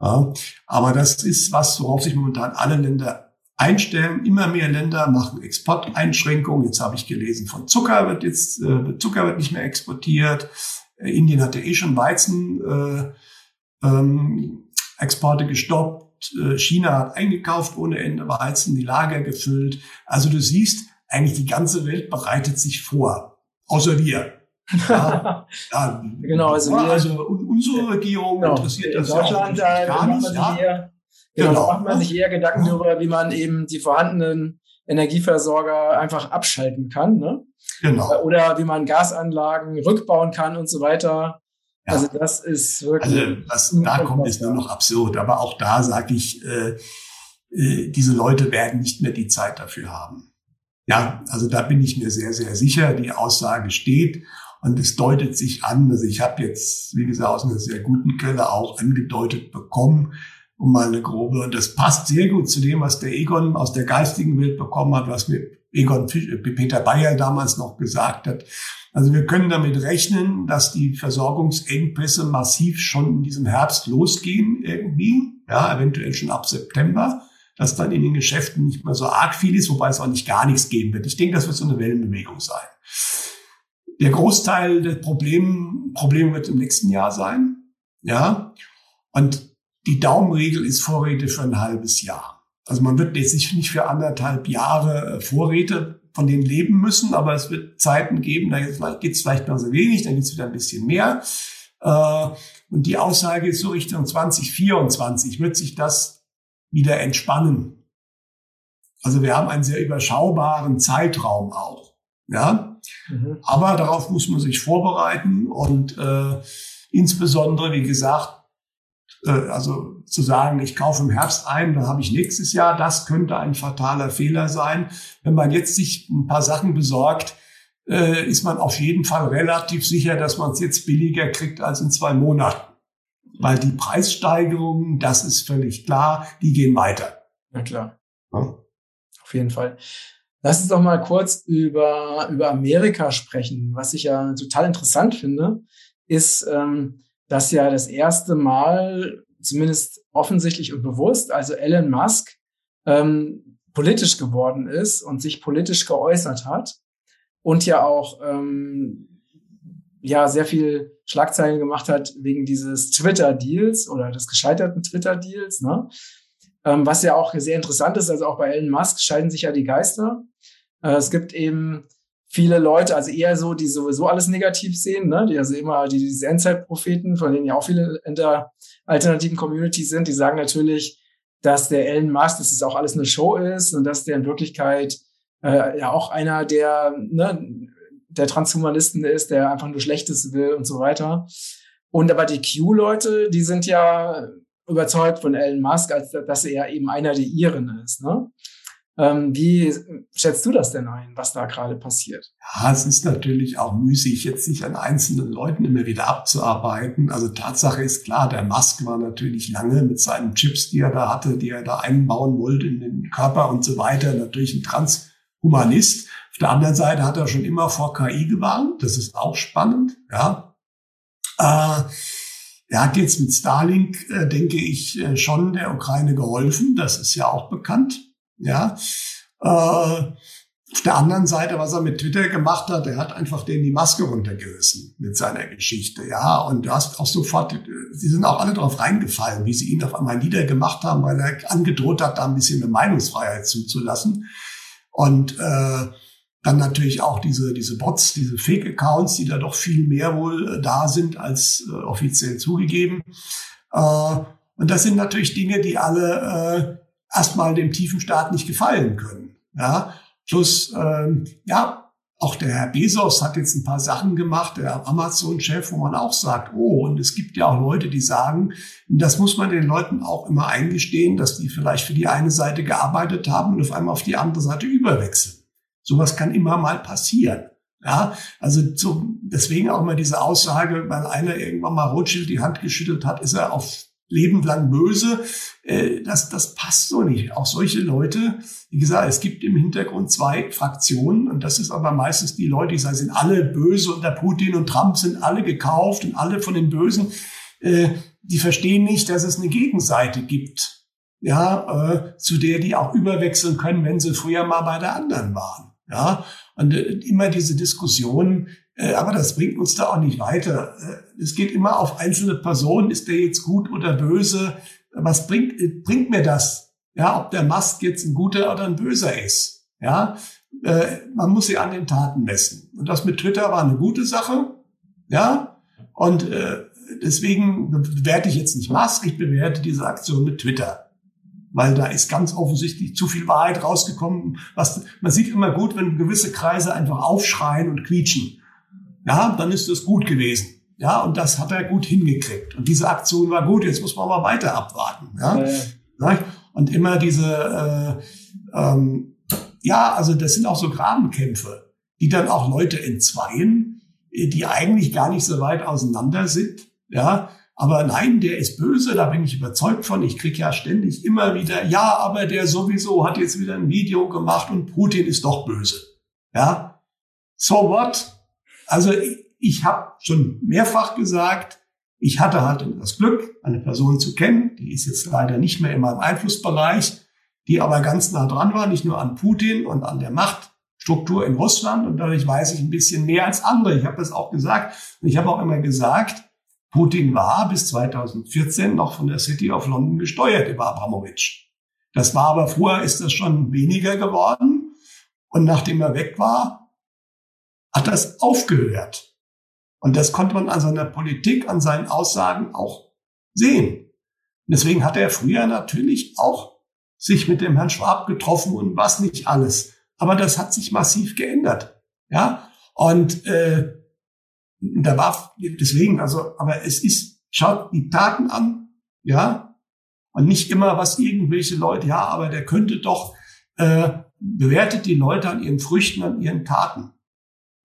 ja. Aber das ist was, worauf sich momentan alle Länder einstellen. Immer mehr Länder machen Exporteinschränkungen. Jetzt habe ich gelesen, von Zucker wird jetzt, äh, Zucker wird nicht mehr exportiert. Äh, Indien hat ja eh schon Weizen, äh, ähm, Exporte gestoppt. Äh, China hat eingekauft ohne Ende Weizen, die Lager gefüllt. Also du siehst, eigentlich die ganze Welt bereitet sich vor. Außer wir. Ja, ja, genau, also, wir, also unsere Regierung genau, interessiert das Deutschland, ja gar nicht. Ja. Eher, genau, genau. Macht man sich eher Gedanken darüber, wie man eben die vorhandenen Energieversorger einfach abschalten kann. Ne? Genau. Oder wie man Gasanlagen rückbauen kann und so weiter. Ja. Also das ist wirklich. Also was da kommt, ist nur noch absurd. Aber auch da sage ich, äh, äh, diese Leute werden nicht mehr die Zeit dafür haben. Ja, also da bin ich mir sehr, sehr sicher. Die Aussage steht. Und es deutet sich an, also ich habe jetzt, wie gesagt, aus einer sehr guten Quelle auch angedeutet bekommen, um mal eine grobe, und das passt sehr gut zu dem, was der Egon aus der geistigen Welt bekommen hat, was mir Egon äh, Peter Bayer damals noch gesagt hat. Also wir können damit rechnen, dass die Versorgungsengpässe massiv schon in diesem Herbst losgehen irgendwie, ja, eventuell schon ab September, dass dann in den Geschäften nicht mehr so arg viel ist, wobei es auch nicht gar nichts geben wird. Ich denke, das wird so eine Wellenbewegung sein. Der Großteil der Probleme, Probleme wird im nächsten Jahr sein. Ja. Und die Daumenregel ist Vorräte für ein halbes Jahr. Also man wird jetzt nicht für anderthalb Jahre äh, Vorräte von denen leben müssen, aber es wird Zeiten geben, da geht es vielleicht noch so wenig, dann geht es wieder ein bisschen mehr. Äh, und die Aussage ist so Richtung 2024 wird sich das wieder entspannen. Also wir haben einen sehr überschaubaren Zeitraum auch. Ja, Mhm. Aber darauf muss man sich vorbereiten und äh, insbesondere, wie gesagt, äh, also zu sagen, ich kaufe im Herbst ein, dann habe ich nächstes Jahr, das könnte ein fataler Fehler sein. Wenn man jetzt sich ein paar Sachen besorgt, äh, ist man auf jeden Fall relativ sicher, dass man es jetzt billiger kriegt als in zwei Monaten. Weil die Preissteigerungen, das ist völlig klar, die gehen weiter. Na klar. Ja. Auf jeden Fall. Lass uns doch mal kurz über, über Amerika sprechen. Was ich ja total interessant finde, ist, ähm, dass ja das erste Mal, zumindest offensichtlich und bewusst, also Elon Musk ähm, politisch geworden ist und sich politisch geäußert hat und ja auch ähm, ja sehr viel Schlagzeilen gemacht hat wegen dieses Twitter-Deals oder des gescheiterten Twitter-Deals, ne? Ähm, was ja auch sehr interessant ist, also auch bei Elon Musk scheiden sich ja die Geister. Äh, es gibt eben viele Leute, also eher so, die sowieso alles negativ sehen, ne? die also immer die, diese Endzeitpropheten, von denen ja auch viele in der alternativen Community sind, die sagen natürlich, dass der Elon Musk, dass es auch alles eine Show ist und dass der in Wirklichkeit äh, ja auch einer der, ne, der Transhumanisten ist, der einfach nur Schlechtes will und so weiter. Und aber die Q-Leute, die sind ja überzeugt von Elon Musk, als dass er eben einer der ihren ist. Ne? Ähm, wie schätzt du das denn ein, was da gerade passiert? Ja, es ist natürlich auch müßig, jetzt sich an einzelnen Leuten immer wieder abzuarbeiten. Also Tatsache ist klar, der Musk war natürlich lange mit seinen Chips, die er da hatte, die er da einbauen wollte in den Körper und so weiter, natürlich ein Transhumanist. Auf der anderen Seite hat er schon immer vor KI gewarnt. Das ist auch spannend, ja. Äh, er hat jetzt mit Starlink, äh, denke ich, äh, schon der Ukraine geholfen. Das ist ja auch bekannt. Ja. Äh, auf der anderen Seite, was er mit Twitter gemacht hat, er hat einfach denen die Maske runtergerissen mit seiner Geschichte. Ja, und du hast auch sofort, sie sind auch alle drauf reingefallen, wie sie ihn auf einmal niedergemacht haben, weil er angedroht hat, da ein bisschen eine Meinungsfreiheit zuzulassen. Und äh, dann natürlich auch diese, diese Bots, diese Fake-Accounts, die da doch viel mehr wohl äh, da sind als äh, offiziell zugegeben. Äh, und das sind natürlich Dinge, die alle äh, erstmal dem tiefen Staat nicht gefallen können. Ja, plus ähm, ja, auch der Herr Bezos hat jetzt ein paar Sachen gemacht, der Amazon-Chef, wo man auch sagt, oh, und es gibt ja auch Leute, die sagen, das muss man den Leuten auch immer eingestehen, dass die vielleicht für die eine Seite gearbeitet haben und auf einmal auf die andere Seite überwechseln. Sowas kann immer mal passieren. Ja, also so, deswegen auch mal diese Aussage, weil einer irgendwann mal Rothschild die Hand geschüttelt hat, ist er auf Leben lang böse. Äh, das, das passt so nicht. Auch solche Leute, wie gesagt, es gibt im Hintergrund zwei Fraktionen und das ist aber meistens die Leute, die sagen, sind alle böse und der Putin und Trump sind alle gekauft und alle von den Bösen. Äh, die verstehen nicht, dass es eine Gegenseite gibt, ja, äh, zu der die auch überwechseln können, wenn sie früher mal bei der anderen waren. Ja, und äh, immer diese Diskussion, aber das bringt uns da auch nicht weiter. Äh, es geht immer auf einzelne Personen, ist der jetzt gut oder böse? Was bringt, äh, bringt mir das? Ja, ob der Musk jetzt ein guter oder ein böser ist. Ja, äh, man muss sie an den Taten messen. Und das mit Twitter war eine gute Sache. Ja, und äh, deswegen bewerte ich jetzt nicht Musk, ich bewerte diese Aktion mit Twitter. Weil da ist ganz offensichtlich zu viel Wahrheit rausgekommen. Was, man sieht immer gut, wenn gewisse Kreise einfach aufschreien und quietschen. Ja, dann ist das gut gewesen. Ja, und das hat er gut hingekriegt. Und diese Aktion war gut, jetzt muss man mal weiter abwarten. Ja, ja. Und immer diese, äh, ähm, ja, also das sind auch so Grabenkämpfe, die dann auch Leute entzweien, die eigentlich gar nicht so weit auseinander sind. Ja, aber nein, der ist böse, da bin ich überzeugt von. Ich krieg ja ständig immer wieder, ja, aber der sowieso hat jetzt wieder ein Video gemacht und Putin ist doch böse. Ja, so what? Also ich, habe schon mehrfach gesagt, ich hatte halt das Glück, eine Person zu kennen, die ist jetzt leider nicht mehr in meinem Einflussbereich, die aber ganz nah dran war, nicht nur an Putin und an der Machtstruktur in Russland. Und dadurch weiß ich ein bisschen mehr als andere. Ich habe das auch gesagt. Und ich habe auch immer gesagt, Putin war bis 2014 noch von der City of London gesteuert über Abramowitsch. Das war aber vorher ist das schon weniger geworden. Und nachdem er weg war, hat das aufgehört. Und das konnte man an seiner Politik, an seinen Aussagen auch sehen. Und deswegen hat er früher natürlich auch sich mit dem Herrn Schwab getroffen und was nicht alles. Aber das hat sich massiv geändert. Ja, und äh, da war deswegen, also, aber es ist, schaut die Taten an, ja, und nicht immer, was irgendwelche Leute, ja, aber der könnte doch, äh, bewertet die Leute an ihren Früchten, an ihren Taten.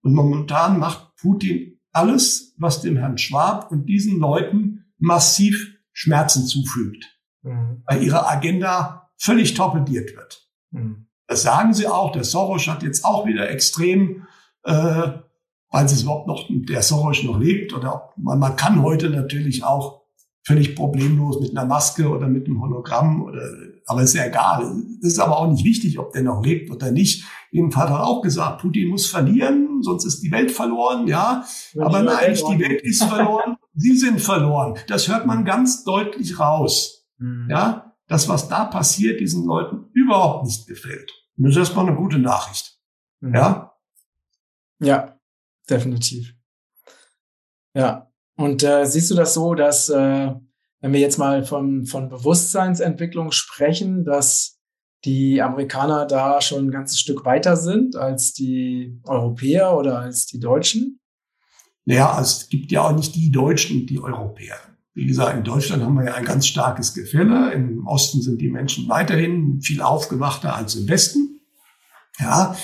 Und momentan macht Putin alles, was dem Herrn Schwab und diesen Leuten massiv Schmerzen zufügt, mhm. weil ihre Agenda völlig torpediert wird. Mhm. Das sagen sie auch. Der Soros hat jetzt auch wieder extrem, äh, weil es überhaupt noch der Soros noch lebt oder man, man kann heute natürlich auch völlig problemlos mit einer Maske oder mit einem Hologramm oder aber ist ja egal. Das ist aber auch nicht wichtig, ob der noch lebt oder nicht. Jedenfalls hat er auch gesagt, Putin muss verlieren, sonst ist die Welt verloren, ja. Wenn aber nein, nicht die Welt ist verloren, sie sind verloren. Das hört man ganz deutlich raus. Mhm. Ja, das, was da passiert, diesen Leuten überhaupt nicht gefällt. Und das ist erstmal eine gute Nachricht. Mhm. Ja? Ja, definitiv. Ja. Und äh, siehst du das so, dass äh, wenn wir jetzt mal von, von Bewusstseinsentwicklung sprechen, dass die Amerikaner da schon ein ganzes Stück weiter sind als die Europäer oder als die Deutschen? Naja, es gibt ja auch nicht die Deutschen und die Europäer. Wie gesagt, in Deutschland haben wir ja ein ganz starkes Gefälle. Im Osten sind die Menschen weiterhin viel aufgewachter als im Westen. Ja,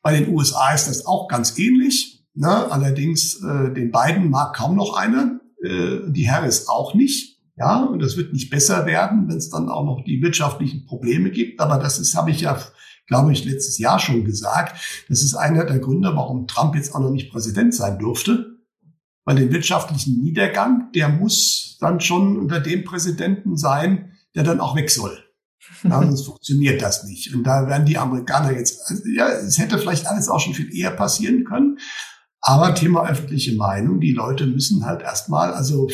bei den USA ist das auch ganz ähnlich. Ne? Allerdings, äh, den beiden mag kaum noch einer. Äh, die Harris auch nicht. Ja, und das wird nicht besser werden, wenn es dann auch noch die wirtschaftlichen Probleme gibt. Aber das ist, habe ich ja, glaube ich, letztes Jahr schon gesagt. Das ist einer der Gründe, warum Trump jetzt auch noch nicht Präsident sein durfte. Weil den wirtschaftlichen Niedergang, der muss dann schon unter dem Präsidenten sein, der dann auch weg soll. Ja, sonst funktioniert das nicht. Und da werden die Amerikaner jetzt, also, ja, es hätte vielleicht alles auch schon viel eher passieren können. Aber Thema öffentliche Meinung, die Leute müssen halt erstmal, also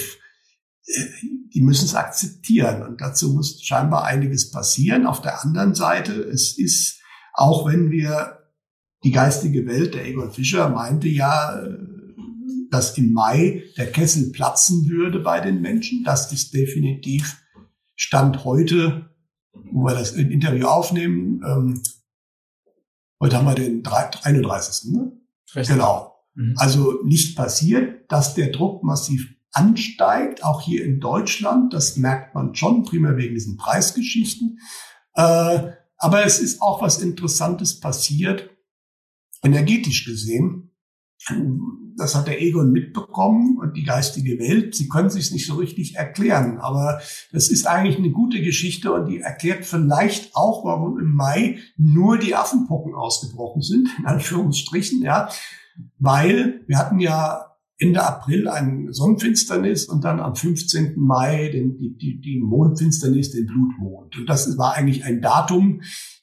die müssen es akzeptieren. Und dazu muss scheinbar einiges passieren. Auf der anderen Seite, es ist, auch wenn wir die geistige Welt, der Egon Fischer meinte ja, dass im Mai der Kessel platzen würde bei den Menschen. Das ist definitiv Stand heute, wo wir das Interview aufnehmen. Ähm, heute haben wir den 31. Ne? Genau. Mhm. Also nicht passiert, dass der Druck massiv ansteigt, auch hier in Deutschland. Das merkt man schon, primär wegen diesen Preisgeschichten. Äh, aber es ist auch was Interessantes passiert, energetisch gesehen. Das hat der Egon mitbekommen und die geistige Welt. Sie können sich nicht so richtig erklären, aber das ist eigentlich eine gute Geschichte und die erklärt vielleicht auch, warum im Mai nur die Affenpocken ausgebrochen sind, in Anführungsstrichen, ja. Weil wir hatten ja Ende April ein Sonnenfinsternis und dann am 15. Mai den, die, die, die Mondfinsternis, den Blutmond. Und das war eigentlich ein Datum,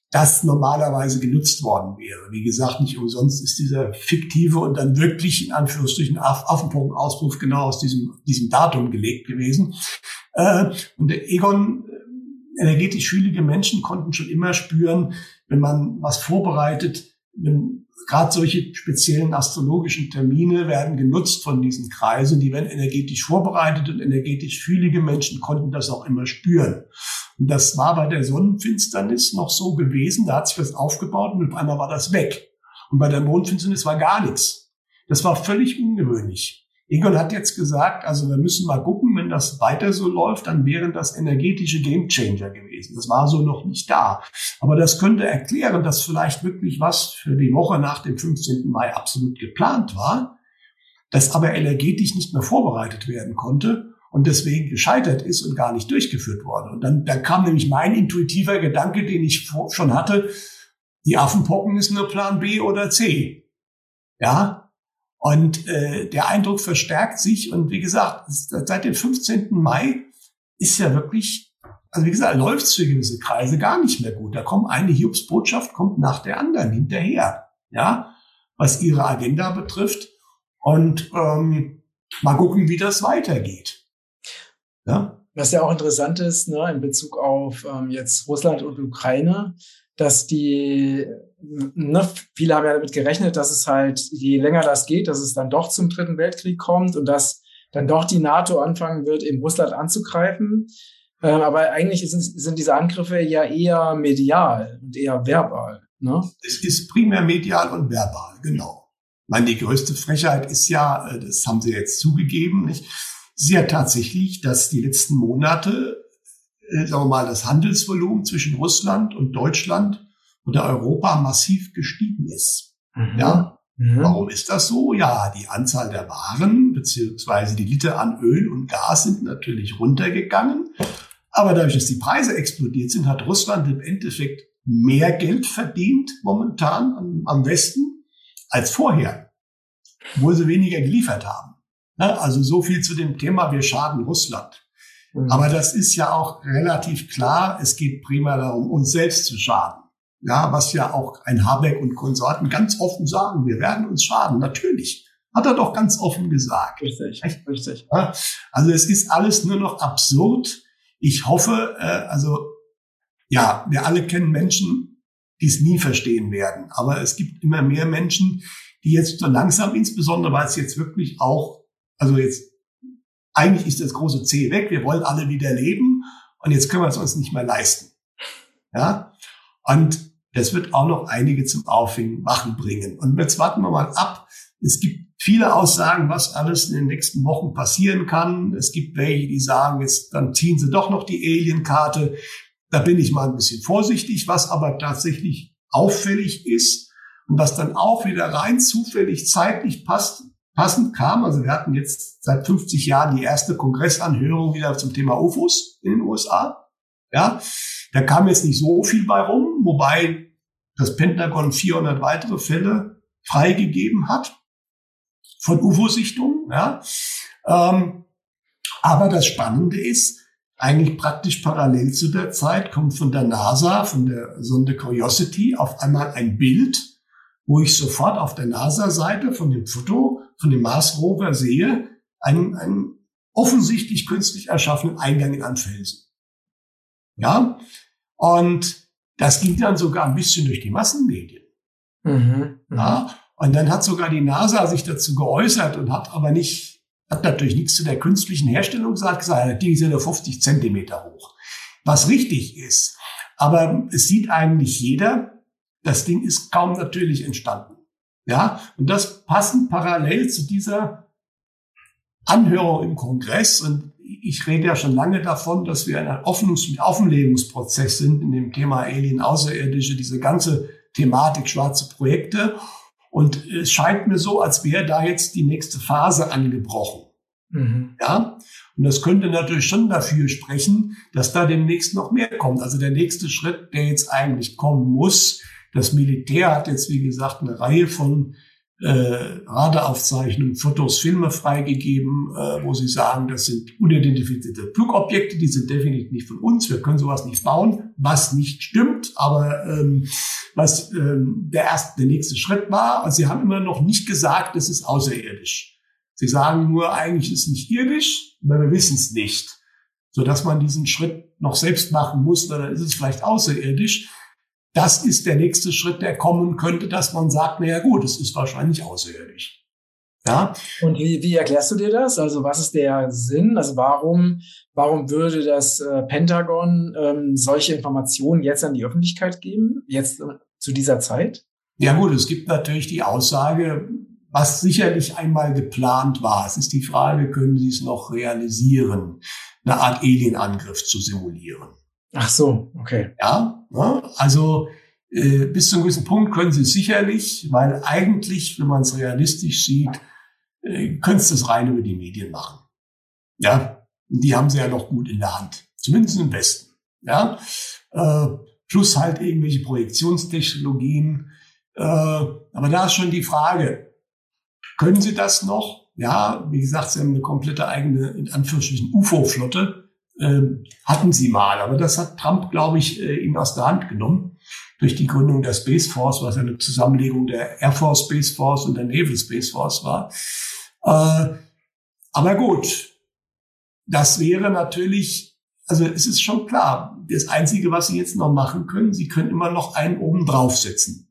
das normalerweise genutzt worden wäre. Wie gesagt, nicht umsonst ist dieser fiktive und dann wirklich in Anführungsstrichen Affenpunkt-Auspuff genau aus diesem, diesem Datum gelegt gewesen. Äh, und der Egon, äh, energetisch fühlige Menschen konnten schon immer spüren, wenn man was vorbereitet, gerade solche speziellen astrologischen Termine werden genutzt von diesen Kreisen, die werden energetisch vorbereitet und energetisch fühlige Menschen konnten das auch immer spüren. Und das war bei der Sonnenfinsternis noch so gewesen, da hat sich was aufgebaut und auf einmal war das weg. Und bei der Mondfinsternis war gar nichts. Das war völlig ungewöhnlich. Egon hat jetzt gesagt, also wir müssen mal gucken, wenn das weiter so läuft, dann wären das energetische Gamechanger gewesen. Das war so noch nicht da. Aber das könnte erklären, dass vielleicht wirklich was für die Woche nach dem 15. Mai absolut geplant war, das aber energetisch nicht mehr vorbereitet werden konnte und deswegen gescheitert ist und gar nicht durchgeführt wurde. Und dann, dann kam nämlich mein intuitiver Gedanke, den ich schon hatte, die Affenpocken ist nur Plan B oder C. Ja, und äh, der Eindruck verstärkt sich. Und wie gesagt, seit dem 15. Mai ist ja wirklich, also wie gesagt, läuft es für gewisse Kreise gar nicht mehr gut. Da kommt eine Hiobs-Botschaft, kommt nach der anderen hinterher, ja, was ihre Agenda betrifft. Und ähm, mal gucken, wie das weitergeht. Ja? Was ja auch interessant ist, ne, in Bezug auf ähm, jetzt Russland und Ukraine, dass die, ne, viele haben ja damit gerechnet, dass es halt, je länger das geht, dass es dann doch zum Dritten Weltkrieg kommt und dass dann doch die NATO anfangen wird, in Russland anzugreifen. Ähm, aber eigentlich sind, sind diese Angriffe ja eher medial und eher verbal. Ne? Es ist primär medial und verbal, genau. Ich meine, die größte Frechheit ist ja, äh, das haben Sie jetzt zugegeben, nicht? ist ja tatsächlich, dass die letzten Monate sagen wir mal, das Handelsvolumen zwischen Russland und Deutschland oder Europa massiv gestiegen ist. Mhm. Ja. Mhm. Warum ist das so? Ja, die Anzahl der Waren beziehungsweise die Liter an Öl und Gas sind natürlich runtergegangen. Aber dadurch, dass die Preise explodiert sind, hat Russland im Endeffekt mehr Geld verdient momentan am, am Westen als vorher, wo sie weniger geliefert haben. Also so viel zu dem Thema, wir schaden Russland. Mhm. Aber das ist ja auch relativ klar. Es geht prima darum, uns selbst zu schaden. Ja, was ja auch ein Habeck und Konsorten ganz offen sagen. Wir werden uns schaden. Natürlich. Hat er doch ganz offen gesagt. Richtig, Echt? richtig. Ja, also es ist alles nur noch absurd. Ich hoffe, äh, also ja, wir alle kennen Menschen, die es nie verstehen werden. Aber es gibt immer mehr Menschen, die jetzt so langsam, insbesondere weil es jetzt wirklich auch, also jetzt eigentlich ist das große C weg, wir wollen alle wieder leben und jetzt können wir es uns nicht mehr leisten. Ja, und das wird auch noch einige zum Aufwachen bringen. Und jetzt warten wir mal ab. Es gibt viele Aussagen, was alles in den nächsten Wochen passieren kann. Es gibt welche, die sagen, jetzt, dann ziehen sie doch noch die Alien-Karte. Da bin ich mal ein bisschen vorsichtig, was aber tatsächlich auffällig ist und was dann auch wieder rein zufällig zeitlich passt, passend kam. Also wir hatten jetzt seit 50 Jahren die erste Kongressanhörung wieder zum Thema UFOs in den USA. Ja, da kam jetzt nicht so viel bei rum, wobei das Pentagon 400 weitere Fälle freigegeben hat von UFO-Sichtungen. Ja. Ähm, aber das Spannende ist, eigentlich praktisch parallel zu der Zeit kommt von der NASA, von der Sonde Curiosity, auf einmal ein Bild, wo ich sofort auf der NASA-Seite von dem Foto von dem Mars Rover sehe, einen, einen offensichtlich künstlich erschaffenen Eingang in einen Felsen. Ja, und das ging dann sogar ein bisschen durch die Massenmedien. Mhm, mhm, ja, und dann hat sogar die NASA sich dazu geäußert und hat aber nicht, hat natürlich nichts zu der künstlichen Herstellung gesagt, gesagt, das Ding ist ja nur 50 Zentimeter hoch. Was richtig ist. Aber es sieht eigentlich jeder, das Ding ist kaum natürlich entstanden. Ja, und das passend parallel zu dieser Anhörung im Kongress. Und ich rede ja schon lange davon, dass wir in einem Offenungs Offenlegungsprozess sind in dem Thema Alien Außerirdische, diese ganze Thematik schwarze Projekte. Und es scheint mir so, als wäre da jetzt die nächste Phase angebrochen. Mhm. Ja, und das könnte natürlich schon dafür sprechen, dass da demnächst noch mehr kommt. Also der nächste Schritt, der jetzt eigentlich kommen muss, das Militär hat jetzt, wie gesagt, eine Reihe von äh, Radaraufzeichnungen, Fotos, Filme freigegeben, äh, wo sie sagen, das sind unidentifizierte Flugobjekte, die sind definitiv nicht von uns, wir können sowas nicht bauen, was nicht stimmt, aber ähm, was ähm, der erste, der nächste Schritt war. Also sie haben immer noch nicht gesagt, es ist außerirdisch. Sie sagen nur, eigentlich ist es nicht irdisch, aber wir wissen es nicht. So dass man diesen Schritt noch selbst machen muss, dann ist es vielleicht außerirdisch das ist der nächste Schritt, der kommen könnte, dass man sagt, na ja gut, es ist wahrscheinlich außerirdisch. Ja. Und wie, wie erklärst du dir das? Also was ist der Sinn? Also warum, warum würde das äh, Pentagon ähm, solche Informationen jetzt an die Öffentlichkeit geben, jetzt äh, zu dieser Zeit? Ja gut, es gibt natürlich die Aussage, was sicherlich einmal geplant war. Es ist die Frage, können Sie es noch realisieren, eine Art Alienangriff zu simulieren? Ach so, okay. Ja, ne? also äh, bis zu einem gewissen Punkt können sie sicherlich, weil eigentlich, wenn man es realistisch sieht, äh, könntest du es rein über die Medien machen. Ja, die haben sie ja noch gut in der Hand, zumindest im Westen. Ja, äh, plus halt irgendwelche Projektionstechnologien. Äh, aber da ist schon die Frage, können sie das noch? Ja, wie gesagt, sie haben eine komplette eigene, in Anführungsstrichen, UFO-Flotte ähm, hatten sie mal. Aber das hat Trump, glaube ich, äh, ihnen aus der Hand genommen durch die Gründung der Space Force, was eine Zusammenlegung der Air Force Space Force und der Naval Space Force war. Äh, aber gut, das wäre natürlich, also es ist schon klar, das Einzige, was sie jetzt noch machen können, sie können immer noch einen oben draufsetzen.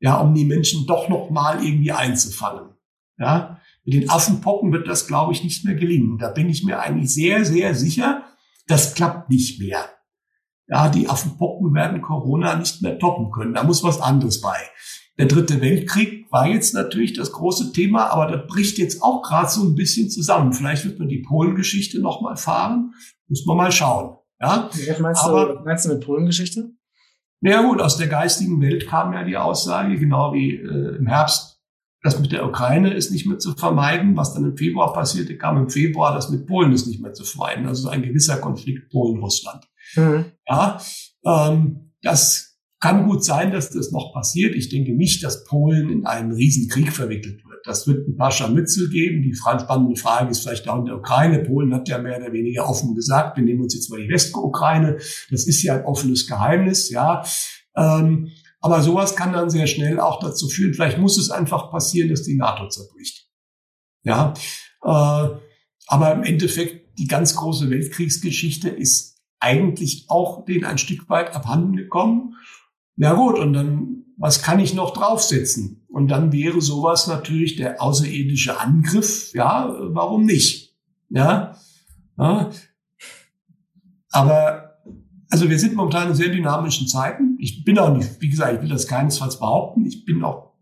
Ja, um die Menschen doch noch mal irgendwie einzufangen. Ja, mit den Affenpocken wird das, glaube ich, nicht mehr gelingen. Da bin ich mir eigentlich sehr, sehr sicher, das klappt nicht mehr. Ja, die Affenpocken werden Corona nicht mehr toppen können. Da muss was anderes bei. Der dritte Weltkrieg war jetzt natürlich das große Thema, aber das bricht jetzt auch gerade so ein bisschen zusammen. Vielleicht wird man die Polengeschichte noch mal fahren. Muss man mal schauen. Ja, was meinst, aber, du, meinst du mit Polengeschichte? Ja gut, aus der geistigen Welt kam ja die Aussage, genau wie äh, im Herbst das mit der Ukraine ist nicht mehr zu vermeiden. Was dann im Februar passierte, kam im Februar. Das mit Polen ist nicht mehr zu vermeiden. Also ein gewisser Konflikt Polen-Russland. Mhm. Ja, ähm, das kann gut sein, dass das noch passiert. Ich denke nicht, dass Polen in einen Riesenkrieg verwickelt wird. Das wird ein paar Scharmützel geben. Die spannende Frage ist vielleicht auch in der Ukraine. Polen hat ja mehr oder weniger offen gesagt, wir nehmen uns jetzt mal die Westukraine. Das ist ja ein offenes Geheimnis, ja. Ähm, aber sowas kann dann sehr schnell auch dazu führen, vielleicht muss es einfach passieren, dass die NATO zerbricht. Ja, äh, aber im Endeffekt die ganz große Weltkriegsgeschichte ist eigentlich auch denen ein Stück weit abhanden gekommen. Na gut, und dann, was kann ich noch draufsetzen? Und dann wäre sowas natürlich der außerirdische Angriff. Ja, warum nicht? Ja, ja. aber also wir sind momentan in sehr dynamischen Zeiten. Ich bin auch nicht, wie gesagt, ich will das keinesfalls behaupten. Ich bin auch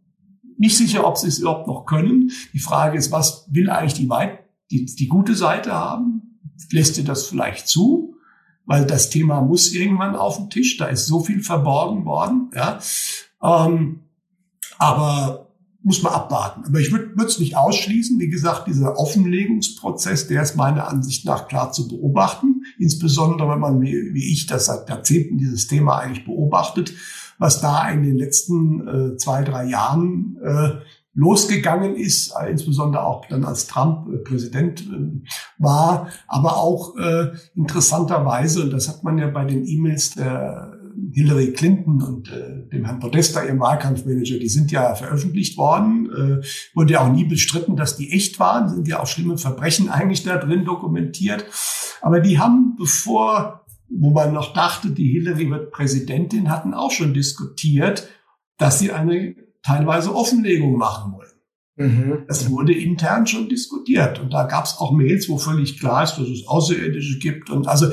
nicht sicher, ob sie es überhaupt noch können. Die Frage ist, was will eigentlich die, weit, die, die gute Seite haben? Lässt ihr das vielleicht zu? Weil das Thema muss irgendwann auf den Tisch. Da ist so viel verborgen worden. Ja. Ähm, aber muss man abwarten. Aber ich würde es nicht ausschließen. Wie gesagt, dieser Offenlegungsprozess, der ist meiner Ansicht nach klar zu beobachten. Insbesondere, wenn man, wie, wie ich, das seit Jahrzehnten dieses Thema eigentlich beobachtet, was da in den letzten äh, zwei, drei Jahren äh, losgegangen ist, äh, insbesondere auch dann als Trump äh, Präsident äh, war, aber auch äh, interessanterweise, und das hat man ja bei den E-Mails der Hillary Clinton und äh, dem Herrn Podesta, ihrem Wahlkampfmanager, die sind ja veröffentlicht worden. Äh, wurde ja auch nie bestritten, dass die echt waren. Sind ja auch schlimme Verbrechen eigentlich da drin dokumentiert. Aber die haben, bevor, wo man noch dachte, die Hillary wird Präsidentin, hatten auch schon diskutiert, dass sie eine teilweise Offenlegung machen wollen. Mhm. Das wurde intern schon diskutiert. Und da gab es auch Mails, wo völlig klar ist, dass es Außerirdische gibt. Und also,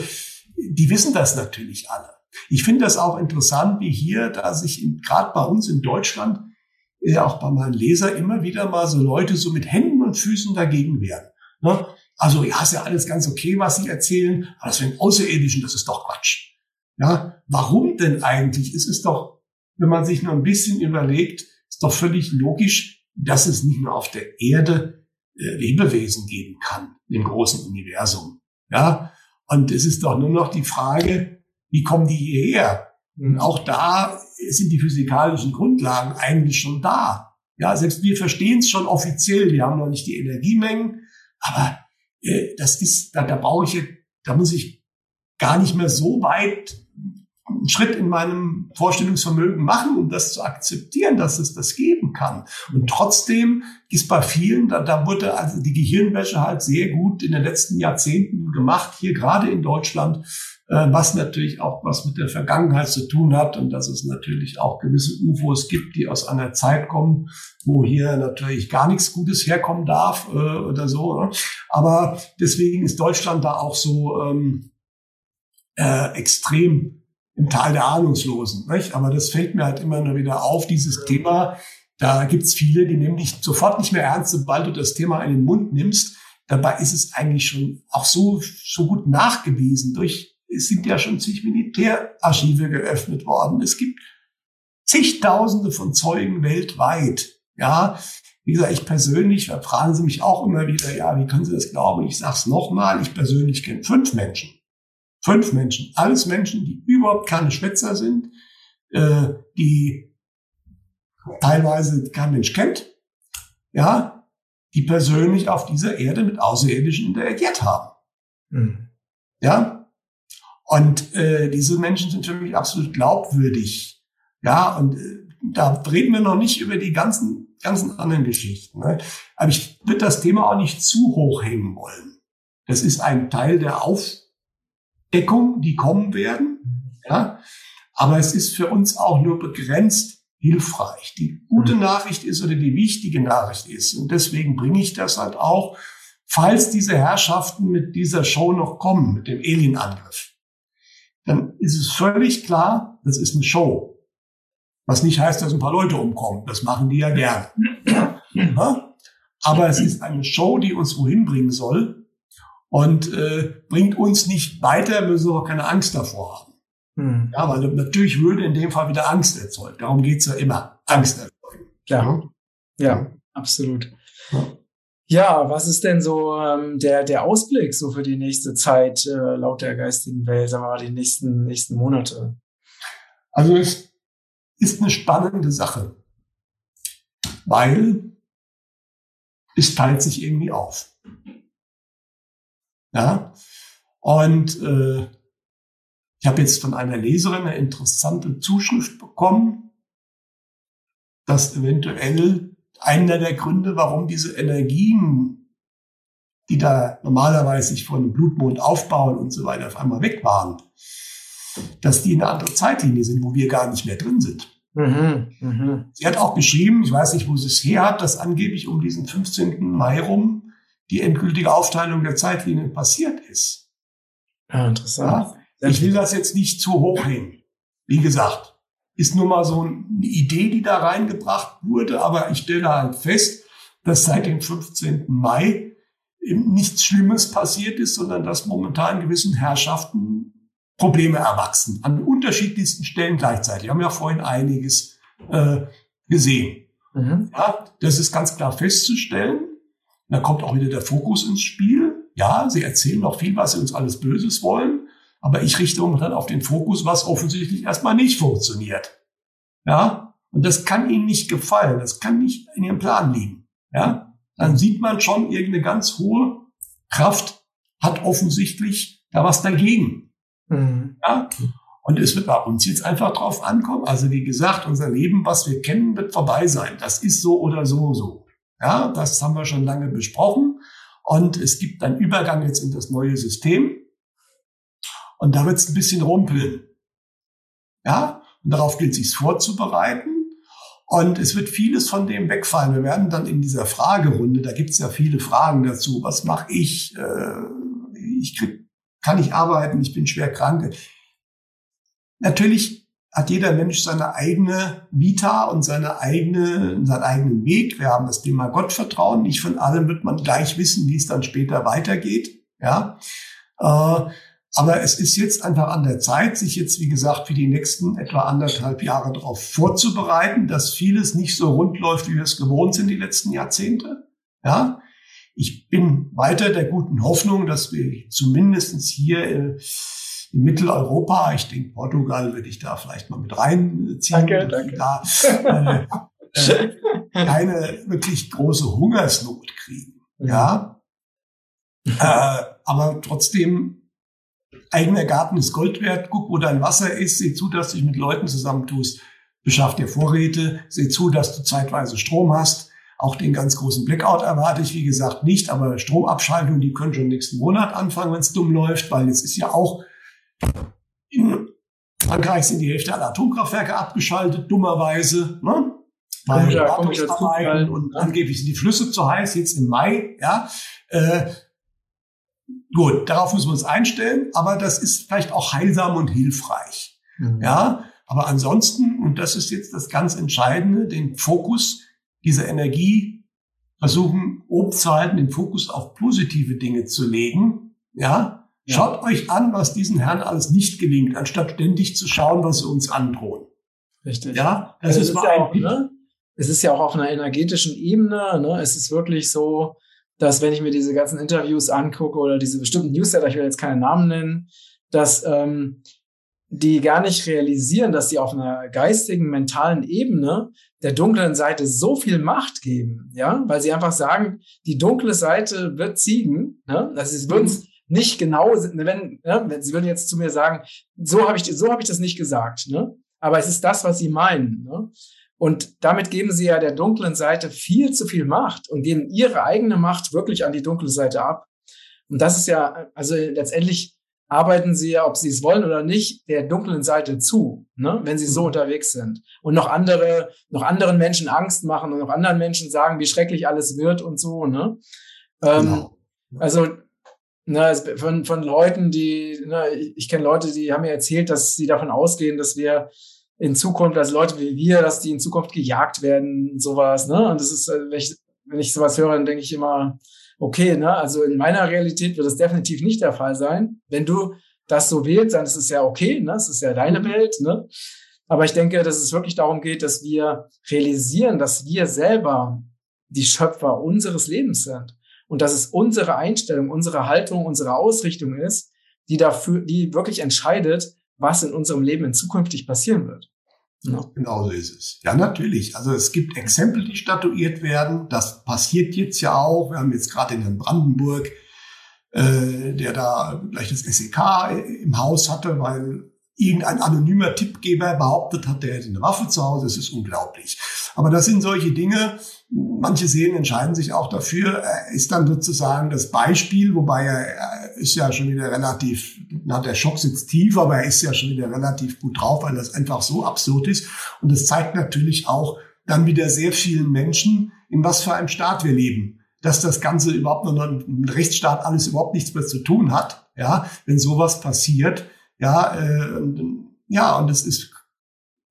die wissen das natürlich alle. Ich finde das auch interessant, wie hier, da sich gerade bei uns in Deutschland, äh, auch bei meinen Leser immer wieder mal so Leute so mit Händen und Füßen dagegen wehren. Ne? Also ja, ist ja alles ganz okay, was sie erzählen, aber das mit Außerirdischen, das ist doch Quatsch. Ja, warum denn eigentlich? Es ist doch, wenn man sich nur ein bisschen überlegt, ist doch völlig logisch, dass es nicht nur auf der Erde äh, Lebewesen geben kann, im großen Universum. Ja, und es ist doch nur noch die Frage, wie kommen die hierher? Und auch da sind die physikalischen Grundlagen eigentlich schon da. Ja, selbst wir verstehen es schon offiziell. Wir haben noch nicht die Energiemengen, aber äh, das ist, da, da brauche ich, da muss ich gar nicht mehr so weit einen Schritt in meinem Vorstellungsvermögen machen, um das zu akzeptieren, dass es das geben kann. Und trotzdem ist bei vielen, da, da wurde also die Gehirnwäsche halt sehr gut in den letzten Jahrzehnten gemacht, hier gerade in Deutschland, was natürlich auch was mit der Vergangenheit zu tun hat und dass es natürlich auch gewisse UFOs gibt, die aus einer Zeit kommen, wo hier natürlich gar nichts Gutes herkommen darf äh, oder so. Ne? Aber deswegen ist Deutschland da auch so ähm, äh, extrem im Tal der Ahnungslosen. Nicht? Aber das fällt mir halt immer nur wieder auf, dieses Thema. Da gibt's viele, die nehmen dich sofort nicht mehr ernst, sobald du das Thema in den Mund nimmst. Dabei ist es eigentlich schon auch so, so gut nachgewiesen. Durch, es sind ja schon zig Militärarchive geöffnet worden. Es gibt zigtausende von Zeugen weltweit. Ja, wie gesagt, ich persönlich, da fragen Sie mich auch immer wieder, ja, wie können Sie das glauben? Ich sag's nochmal, ich persönlich kenne fünf Menschen, Fünf Menschen. Alles Menschen, die überhaupt keine Schwätzer sind, äh, die teilweise kein Mensch kennt, ja, die persönlich auf dieser Erde mit Außerirdischen interagiert haben. Mhm. Ja. Und äh, diese Menschen sind für mich absolut glaubwürdig. Ja, und äh, da reden wir noch nicht über die ganzen, ganzen anderen Geschichten. Ne? Aber ich würde das Thema auch nicht zu hoch hängen wollen. Das ist ein Teil der Auf Deckung, die kommen werden. Ja? Aber es ist für uns auch nur begrenzt hilfreich. Die gute mhm. Nachricht ist oder die wichtige Nachricht ist, und deswegen bringe ich das halt auch, falls diese Herrschaften mit dieser Show noch kommen, mit dem Alien-Angriff, dann ist es völlig klar, das ist eine Show. Was nicht heißt, dass ein paar Leute umkommen. Das machen die ja gerne. Ja? Aber es ist eine Show, die uns wohin bringen soll und äh, bringt uns nicht weiter, müssen wir auch keine Angst davor haben. Hm. Ja, weil natürlich würde in dem Fall wieder Angst erzeugt. Darum geht's ja immer. Angst erzeugen. Klar. Ja, ja absolut. Ja. Ja. was ist denn so ähm, der, der Ausblick so für die nächste Zeit äh, laut der geistigen Welt, sagen wir mal, die nächsten, nächsten Monate? Also es ist eine spannende Sache, weil es teilt sich irgendwie auf. Ja? Und äh, ich habe jetzt von einer Leserin eine interessante Zuschrift bekommen, dass eventuell einer der Gründe, warum diese Energien, die da normalerweise sich einem Blutmond aufbauen und so weiter, auf einmal weg waren, dass die in eine andere Zeitlinie sind, wo wir gar nicht mehr drin sind. Mhm, mh. Sie hat auch geschrieben, ich weiß nicht, wo sie es her hat, dass angeblich um diesen 15. Mai rum die endgültige Aufteilung der Zeitlinien passiert ist. Ja, interessant. Ja, ich will das jetzt nicht zu hoch hängen. Wie gesagt, ist nur mal so eine Idee, die da reingebracht wurde, aber ich stelle halt fest, dass seit dem 15. Mai eben nichts Schlimmes passiert ist, sondern dass momentan gewissen Herrschaften Probleme erwachsen. An unterschiedlichsten Stellen gleichzeitig. Wir haben ja vorhin einiges äh, gesehen. Mhm. Ja, das ist ganz klar festzustellen. Da kommt auch wieder der Fokus ins Spiel. Ja, sie erzählen noch viel, was sie uns alles Böses wollen. Aber ich richte dann auf den Fokus, was offensichtlich erstmal nicht funktioniert. Ja, und das kann ihnen nicht gefallen. Das kann nicht in ihrem Plan liegen. Ja, dann sieht man schon, irgendeine ganz hohe Kraft hat offensichtlich da was dagegen. Mhm. Ja, und es wird bei uns jetzt einfach drauf ankommen. Also wie gesagt, unser Leben, was wir kennen, wird vorbei sein. Das ist so oder so so. Ja, das haben wir schon lange besprochen. Und es gibt einen Übergang jetzt in das neue System. Und da wird es ein bisschen rumpeln. Ja, und darauf gilt es sich vorzubereiten. Und es wird vieles von dem wegfallen. Wir werden dann in dieser Fragerunde, da gibt es ja viele Fragen dazu. Was mache ich? Äh, ich krieg, kann ich arbeiten? Ich bin schwer krank. Natürlich hat jeder Mensch seine eigene Vita und seine eigene, seinen eigenen Weg. Wir haben das Thema Gottvertrauen. Nicht von allem wird man gleich wissen, wie es dann später weitergeht. Ja. Aber es ist jetzt einfach an der Zeit, sich jetzt, wie gesagt, für die nächsten etwa anderthalb Jahre darauf vorzubereiten, dass vieles nicht so rund läuft, wie wir es gewohnt sind die letzten Jahrzehnte. Ja. Ich bin weiter der guten Hoffnung, dass wir zumindestens hier äh, in Mitteleuropa, ich denke Portugal würde ich da vielleicht mal mit reinziehen. Danke, danke. Da, äh, äh, keine wirklich große Hungersnot kriegen. Ja. äh, aber trotzdem, eigener Garten ist Gold wert. Guck, wo dein Wasser ist. Sieh zu, dass du dich mit Leuten zusammentust. Beschaff dir Vorräte. Sieh zu, dass du zeitweise Strom hast. Auch den ganz großen Blackout erwarte ich, wie gesagt, nicht. Aber Stromabschaltung, die können schon nächsten Monat anfangen, wenn es dumm läuft, weil jetzt ist ja auch in Frankreich sind die Hälfte aller Atomkraftwerke abgeschaltet, dummerweise. Ne? Weil Wartungsarbeiten und angeblich sind die Flüsse zu heiß, jetzt im Mai. Ja, äh, Gut, darauf müssen wir uns einstellen, aber das ist vielleicht auch heilsam und hilfreich. Mhm. Ja, aber ansonsten, und das ist jetzt das ganz Entscheidende, den Fokus dieser Energie versuchen, oben zu halten, den Fokus auf positive Dinge zu legen. Ja, ja. schaut euch an, was diesen Herren alles nicht gelingt, anstatt ständig zu schauen, was sie uns androhen. Richtig. Ja, das also ist, ist ja auch, ne? Es ist ja auch auf einer energetischen Ebene, ne? Es ist wirklich so, dass wenn ich mir diese ganzen Interviews angucke oder diese bestimmten Newsletter, ich will jetzt keine Namen nennen, dass ähm, die gar nicht realisieren, dass sie auf einer geistigen, mentalen Ebene der dunklen Seite so viel Macht geben, ja, weil sie einfach sagen, die dunkle Seite wird siegen, ne? Also sie würden es nicht genau, wenn, ne? wenn sie würden jetzt zu mir sagen, so habe ich, so habe ich das nicht gesagt, ne? Aber es ist das, was sie meinen, ne? Und damit geben sie ja der dunklen Seite viel zu viel Macht und geben ihre eigene Macht wirklich an die dunkle Seite ab. Und das ist ja, also letztendlich arbeiten sie ja, ob sie es wollen oder nicht, der dunklen Seite zu, ne? wenn sie so mhm. unterwegs sind. Und noch andere, noch anderen Menschen Angst machen und noch anderen Menschen sagen, wie schrecklich alles wird und so. Ne? Ähm, genau. Also ne, von, von Leuten, die, ne, ich, ich kenne Leute, die haben mir erzählt, dass sie davon ausgehen, dass wir in Zukunft, also Leute wie wir, dass die in Zukunft gejagt werden, sowas, ne? Und das ist, äh, wenn ich, wenn ich sowas höre, dann denke ich immer, okay, ne? Also in meiner Realität wird das definitiv nicht der Fall sein. Wenn du das so wählst, dann ist es ja okay, ne? Es ist ja deine mhm. Welt, ne? Aber ich denke, dass es wirklich darum geht, dass wir realisieren, dass wir selber die Schöpfer unseres Lebens sind. Und dass es unsere Einstellung, unsere Haltung, unsere Ausrichtung ist, die dafür, die wirklich entscheidet, was in unserem Leben in zukünftig passieren wird. Ja. Genau so ist es. Ja, natürlich. Also es gibt Exempel, die statuiert werden. Das passiert jetzt ja auch. Wir haben jetzt gerade in Brandenburg, äh, der da gleich das SEK im Haus hatte, weil irgendein anonymer Tippgeber behauptet hat, der hätte eine Waffe zu Hause. Das ist unglaublich. Aber das sind solche Dinge. Manche Seelen entscheiden sich auch dafür. Ist dann sozusagen das Beispiel, wobei er ist ja schon wieder relativ, na, der Schock sitzt tief, aber er ist ja schon wieder relativ gut drauf, weil das einfach so absurd ist. Und das zeigt natürlich auch dann wieder sehr vielen Menschen, in was für einem Staat wir leben dass das Ganze überhaupt noch mit Rechtsstaat alles überhaupt nichts mehr zu tun hat. Ja, wenn sowas passiert, ja, äh, ja, und es ist,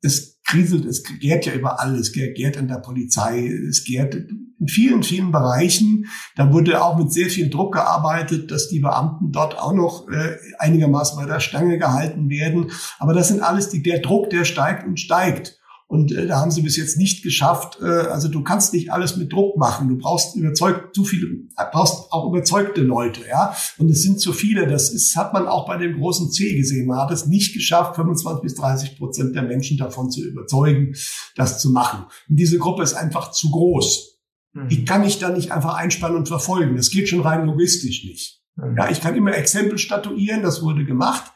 es kriselt, es gärt ja überall, es gärt in der Polizei, es gärt in vielen, vielen Bereichen. Da wurde auch mit sehr viel Druck gearbeitet, dass die Beamten dort auch noch äh, einigermaßen bei der Stange gehalten werden. Aber das sind alles die, der Druck, der steigt und steigt. Und äh, da haben sie bis jetzt nicht geschafft. Äh, also du kannst nicht alles mit Druck machen. Du brauchst überzeugt zu viele, brauchst auch überzeugte Leute, ja. Und es sind zu viele. Das ist, hat man auch bei dem großen C gesehen. Man hat es nicht geschafft, 25 bis 30 Prozent der Menschen davon zu überzeugen, das zu machen. Und diese Gruppe ist einfach zu groß. Mhm. Die kann ich da nicht einfach einspannen und verfolgen. Das geht schon rein logistisch nicht. Mhm. Ja, ich kann immer Exempel statuieren. Das wurde gemacht.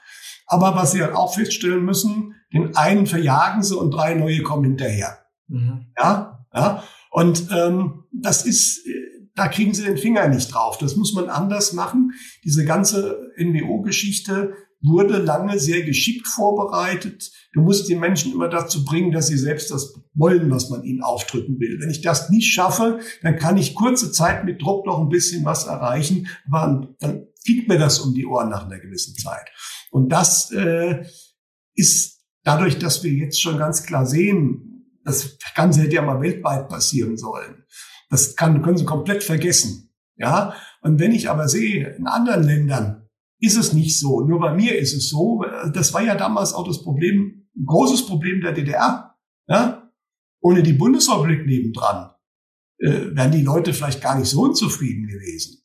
Aber was Sie halt auch feststellen müssen, den einen verjagen sie und drei neue kommen hinterher. Mhm. Ja, ja. Und ähm, das ist, da kriegen sie den Finger nicht drauf. Das muss man anders machen. Diese ganze NWO-Geschichte wurde lange sehr geschickt vorbereitet. Du musst die Menschen immer dazu bringen, dass sie selbst das wollen, was man ihnen aufdrücken will. Wenn ich das nicht schaffe, dann kann ich kurze Zeit mit Druck noch ein bisschen was erreichen, aber dann fliegt mir das um die Ohren nach einer gewissen Zeit. Und das äh, ist dadurch, dass wir jetzt schon ganz klar sehen, das Ganze hätte ja mal weltweit passieren sollen. Das kann, können Sie komplett vergessen. Ja. Und wenn ich aber sehe, in anderen Ländern ist es nicht so. Nur bei mir ist es so. Das war ja damals auch das Problem, ein großes Problem der DDR. Ja. Ohne die Bundesrepublik nebendran äh, wären die Leute vielleicht gar nicht so unzufrieden gewesen.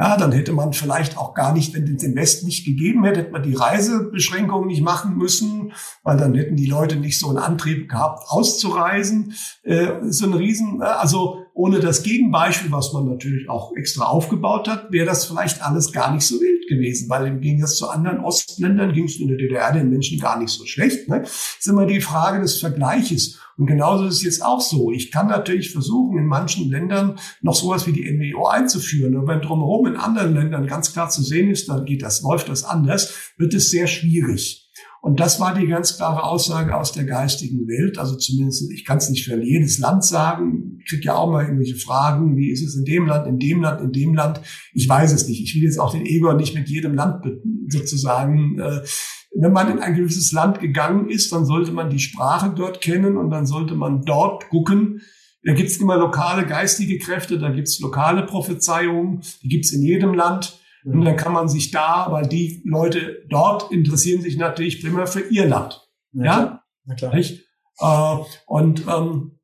Ja, dann hätte man vielleicht auch gar nicht, wenn es den Westen nicht gegeben hätte, hätte man die Reisebeschränkungen nicht machen müssen, weil dann hätten die Leute nicht so einen Antrieb gehabt, auszureisen. Äh, so ein Riesen, äh, also ohne das Gegenbeispiel, was man natürlich auch extra aufgebaut hat, wäre das vielleicht alles gar nicht so wild gewesen, weil im Gegensatz zu anderen Ostländern ging es in der DDR den Menschen gar nicht so schlecht. Ne? Das ist immer die Frage des Vergleiches. Und genauso ist es jetzt auch so. Ich kann natürlich versuchen, in manchen Ländern noch sowas wie die NWO einzuführen. Und wenn drumherum in anderen Ländern ganz klar zu sehen ist, dann geht das, läuft das anders, wird es sehr schwierig. Und das war die ganz klare Aussage aus der geistigen Welt. Also zumindest, ich kann es nicht für jedes Land sagen. Ich kriege ja auch mal irgendwelche Fragen, wie ist es in dem Land, in dem Land, in dem Land. Ich weiß es nicht. Ich will jetzt auch den Ego nicht mit jedem Land sozusagen äh, wenn man in ein gewisses Land gegangen ist, dann sollte man die Sprache dort kennen und dann sollte man dort gucken. Da gibt's immer lokale geistige Kräfte, da gibt's lokale Prophezeiungen, die gibt's in jedem Land. Und dann kann man sich da, weil die Leute dort interessieren sich natürlich primär für ihr Land. Ja, ja? Na klar. Nicht? Äh, und ähm,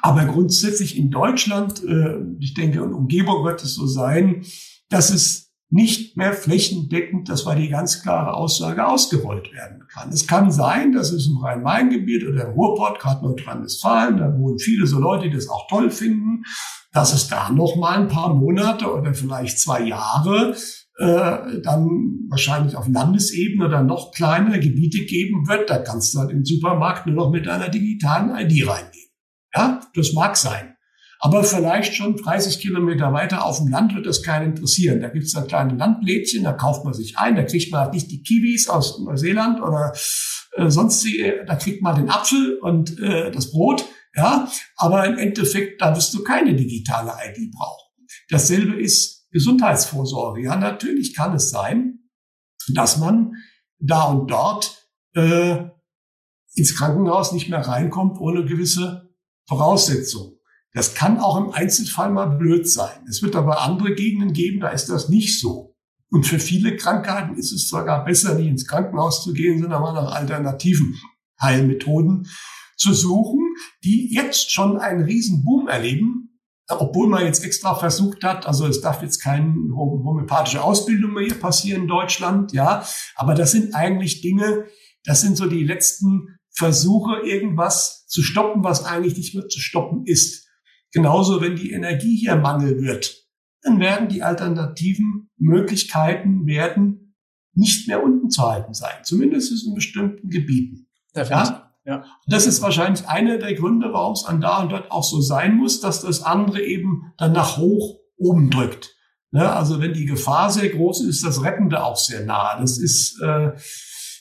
aber grundsätzlich in Deutschland, äh, ich denke, in Umgebung wird es so sein, dass es nicht mehr flächendeckend, das war die ganz klare Aussage, ausgerollt werden kann. Es kann sein, dass es im Rhein-Main-Gebiet oder im Ruhrpott, gerade Nordrhein-Westfalen, da wohnen viele so Leute, die das auch toll finden, dass es da noch mal ein paar Monate oder vielleicht zwei Jahre äh, dann wahrscheinlich auf Landesebene oder noch kleinere Gebiete geben wird. Da kannst du halt im Supermarkt nur noch mit einer digitalen ID reingehen. Ja, das mag sein. Aber vielleicht schon 30 Kilometer weiter auf dem Land wird das keinen interessieren. Da gibt es dann kleine Landlädchen, da kauft man sich ein, da kriegt man halt nicht die Kiwis aus Neuseeland oder äh, sonst, da kriegt man den Apfel und äh, das Brot. Ja, aber im Endeffekt, da wirst du keine digitale ID brauchen. Dasselbe ist Gesundheitsvorsorge. Ja, natürlich kann es sein, dass man da und dort äh, ins Krankenhaus nicht mehr reinkommt ohne gewisse Voraussetzungen. Das kann auch im Einzelfall mal blöd sein. Es wird aber andere Gegenden geben, da ist das nicht so. Und für viele Krankheiten ist es sogar besser, nicht ins Krankenhaus zu gehen, sondern mal nach alternativen Heilmethoden zu suchen, die jetzt schon einen riesen Boom erleben, obwohl man jetzt extra versucht hat, also es darf jetzt keine homöopathische Ausbildung mehr hier passieren in Deutschland, ja, aber das sind eigentlich Dinge, das sind so die letzten Versuche, irgendwas zu stoppen, was eigentlich nicht mehr zu stoppen ist. Genauso, wenn die Energie hier Mangel wird, dann werden die alternativen Möglichkeiten werden nicht mehr unten zu halten sein, zumindest in bestimmten Gebieten. Ja? Ja. Das ist wahrscheinlich einer der Gründe, warum es an da und dort auch so sein muss, dass das andere eben dann nach hoch oben drückt. Ne? Also wenn die Gefahr sehr groß ist, ist das Rettende auch sehr nah. Das ist, äh,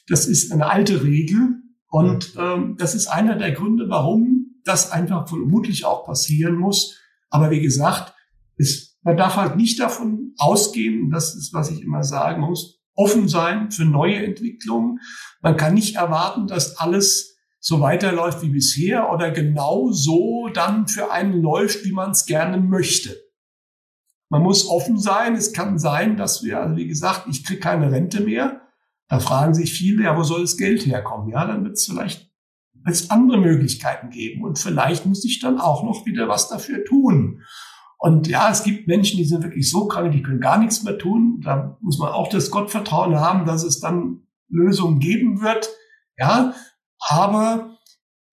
das ist eine alte Regel. Und ähm, das ist einer der Gründe, warum das einfach vermutlich auch passieren muss. Aber wie gesagt, es, man darf halt nicht davon ausgehen, und das ist, was ich immer sagen muss, offen sein für neue Entwicklungen. Man kann nicht erwarten, dass alles so weiterläuft wie bisher oder genau so dann für einen läuft, wie man es gerne möchte. Man muss offen sein. Es kann sein, dass wir, also wie gesagt, ich kriege keine Rente mehr. Da fragen sich viele, ja, wo soll das Geld herkommen? Ja, dann wird es vielleicht es andere Möglichkeiten geben. Und vielleicht muss ich dann auch noch wieder was dafür tun. Und ja, es gibt Menschen, die sind wirklich so krank, die können gar nichts mehr tun. Da muss man auch das Gottvertrauen haben, dass es dann Lösungen geben wird. Ja, aber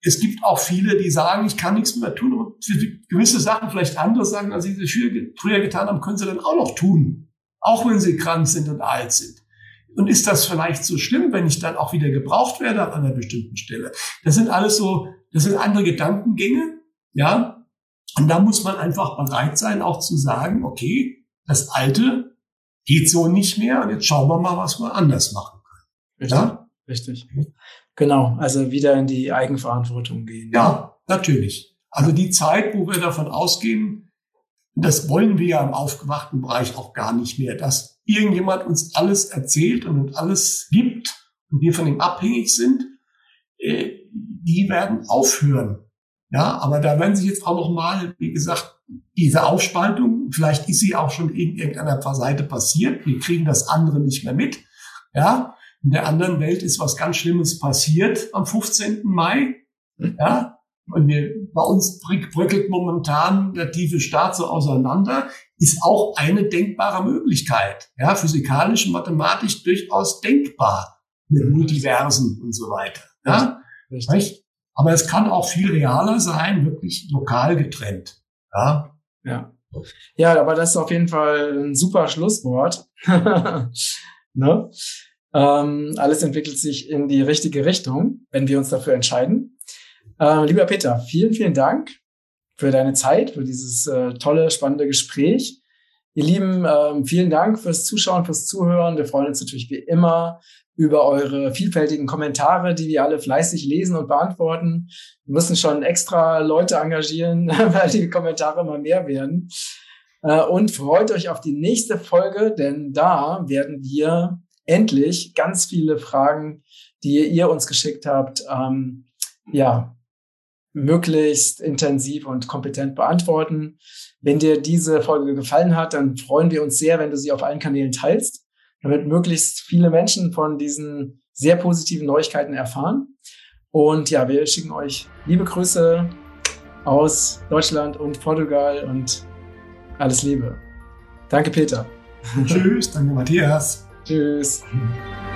es gibt auch viele, die sagen, ich kann nichts mehr tun und gewisse Sachen vielleicht andere sagen, als sie früher getan haben, können sie dann auch noch tun. Auch wenn sie krank sind und alt sind. Und ist das vielleicht so schlimm, wenn ich dann auch wieder gebraucht werde an einer bestimmten Stelle? Das sind alles so, das sind andere Gedankengänge, ja. Und da muss man einfach bereit sein, auch zu sagen, okay, das Alte geht so nicht mehr und jetzt schauen wir mal, was wir anders machen können. Richtig. Ja? Richtig. Genau. Also wieder in die Eigenverantwortung gehen. Ja, natürlich. Also die Zeit, wo wir davon ausgehen, das wollen wir ja im aufgewachten Bereich auch gar nicht mehr, dass irgendjemand uns alles erzählt und uns alles gibt und wir von ihm abhängig sind, äh, die werden aufhören. Ja, aber da werden sich jetzt auch noch mal, wie gesagt, diese Aufspaltung, vielleicht ist sie auch schon in irgendeiner Seite passiert. Wir kriegen das andere nicht mehr mit. Ja, in der anderen Welt ist was ganz Schlimmes passiert am 15. Mai. Ja, und wir, bei uns bröckelt momentan der tiefe Staat so auseinander. Ist auch eine denkbare Möglichkeit. Ja, physikalisch, mathematisch durchaus denkbar mit mhm. Multiversen und so weiter. Ja, Richtig. Aber es kann auch viel realer sein, wirklich lokal getrennt. Ja. Ja. Ja, aber das ist auf jeden Fall ein super Schlusswort. ne? ähm, alles entwickelt sich in die richtige Richtung, wenn wir uns dafür entscheiden. Äh, lieber Peter, vielen, vielen Dank für deine Zeit, für dieses äh, tolle, spannende Gespräch. Ihr Lieben, ähm, vielen Dank fürs Zuschauen, fürs Zuhören. Wir freuen uns natürlich wie immer über eure vielfältigen Kommentare, die wir alle fleißig lesen und beantworten. Wir müssen schon extra Leute engagieren, weil die Kommentare immer mehr werden. Äh, und freut euch auf die nächste Folge, denn da werden wir endlich ganz viele Fragen, die ihr uns geschickt habt, ähm, ja, möglichst intensiv und kompetent beantworten. Wenn dir diese Folge gefallen hat, dann freuen wir uns sehr, wenn du sie auf allen Kanälen teilst, damit möglichst viele Menschen von diesen sehr positiven Neuigkeiten erfahren. Und ja, wir schicken euch liebe Grüße aus Deutschland und Portugal und alles Liebe. Danke, Peter. Tschüss, danke, Matthias. Tschüss.